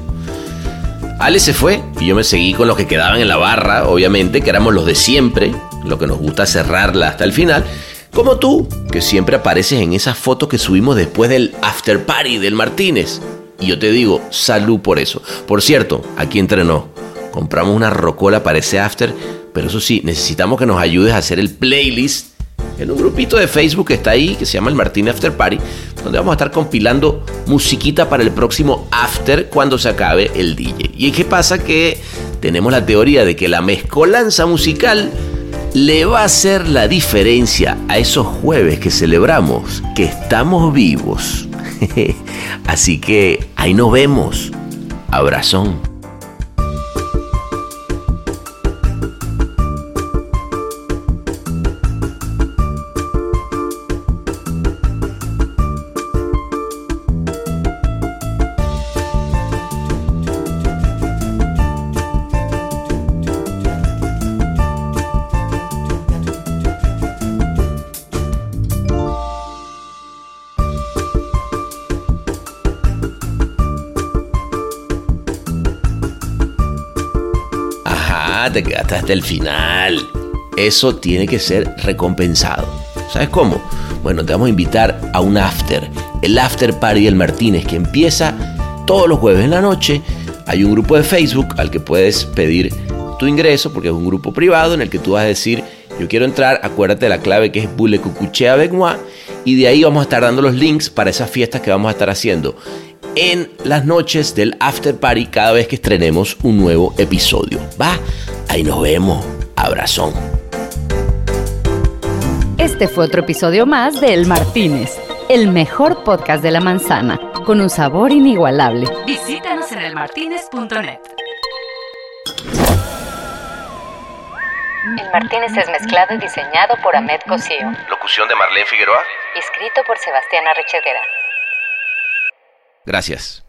Ale se fue y yo me seguí con los que quedaban en la barra, obviamente, que éramos los de siempre, lo que nos gusta cerrarla hasta el final, como tú, que siempre apareces en esas fotos que subimos después del after party del Martínez. Y yo te digo, salud por eso. Por cierto, aquí entrenó. Compramos una rocola para ese after, pero eso sí, necesitamos que nos ayudes a hacer el playlist en un grupito de Facebook que está ahí, que se llama el Martín After Party, donde vamos a estar compilando musiquita para el próximo after cuando se acabe el DJ. ¿Y qué pasa? Que tenemos la teoría de que la mezcolanza musical le va a hacer la diferencia a esos jueves que celebramos que estamos vivos. Así que ahí nos vemos. Abrazón. Hasta el final. Eso tiene que ser recompensado. ¿Sabes cómo? Bueno, te vamos a invitar a un after. El after party del Martínez que empieza todos los jueves en la noche. Hay un grupo de Facebook al que puedes pedir tu ingreso porque es un grupo privado en el que tú vas a decir yo quiero entrar, acuérdate de la clave que es Bulecucuchea Benoit y de ahí vamos a estar dando los links para esas fiestas que vamos a estar haciendo en las noches del after party cada vez que estrenemos un nuevo episodio. Va, ahí nos vemos. Abrazón. Este fue otro episodio más de El Martínez, el mejor podcast de la manzana, con un sabor inigualable. Visítanos en elmartinez.net. El Martínez es mezclado y diseñado por Ahmed Cosío. Locución de Marlene Figueroa. Escrito por Sebastián Arrechedera. Gracias.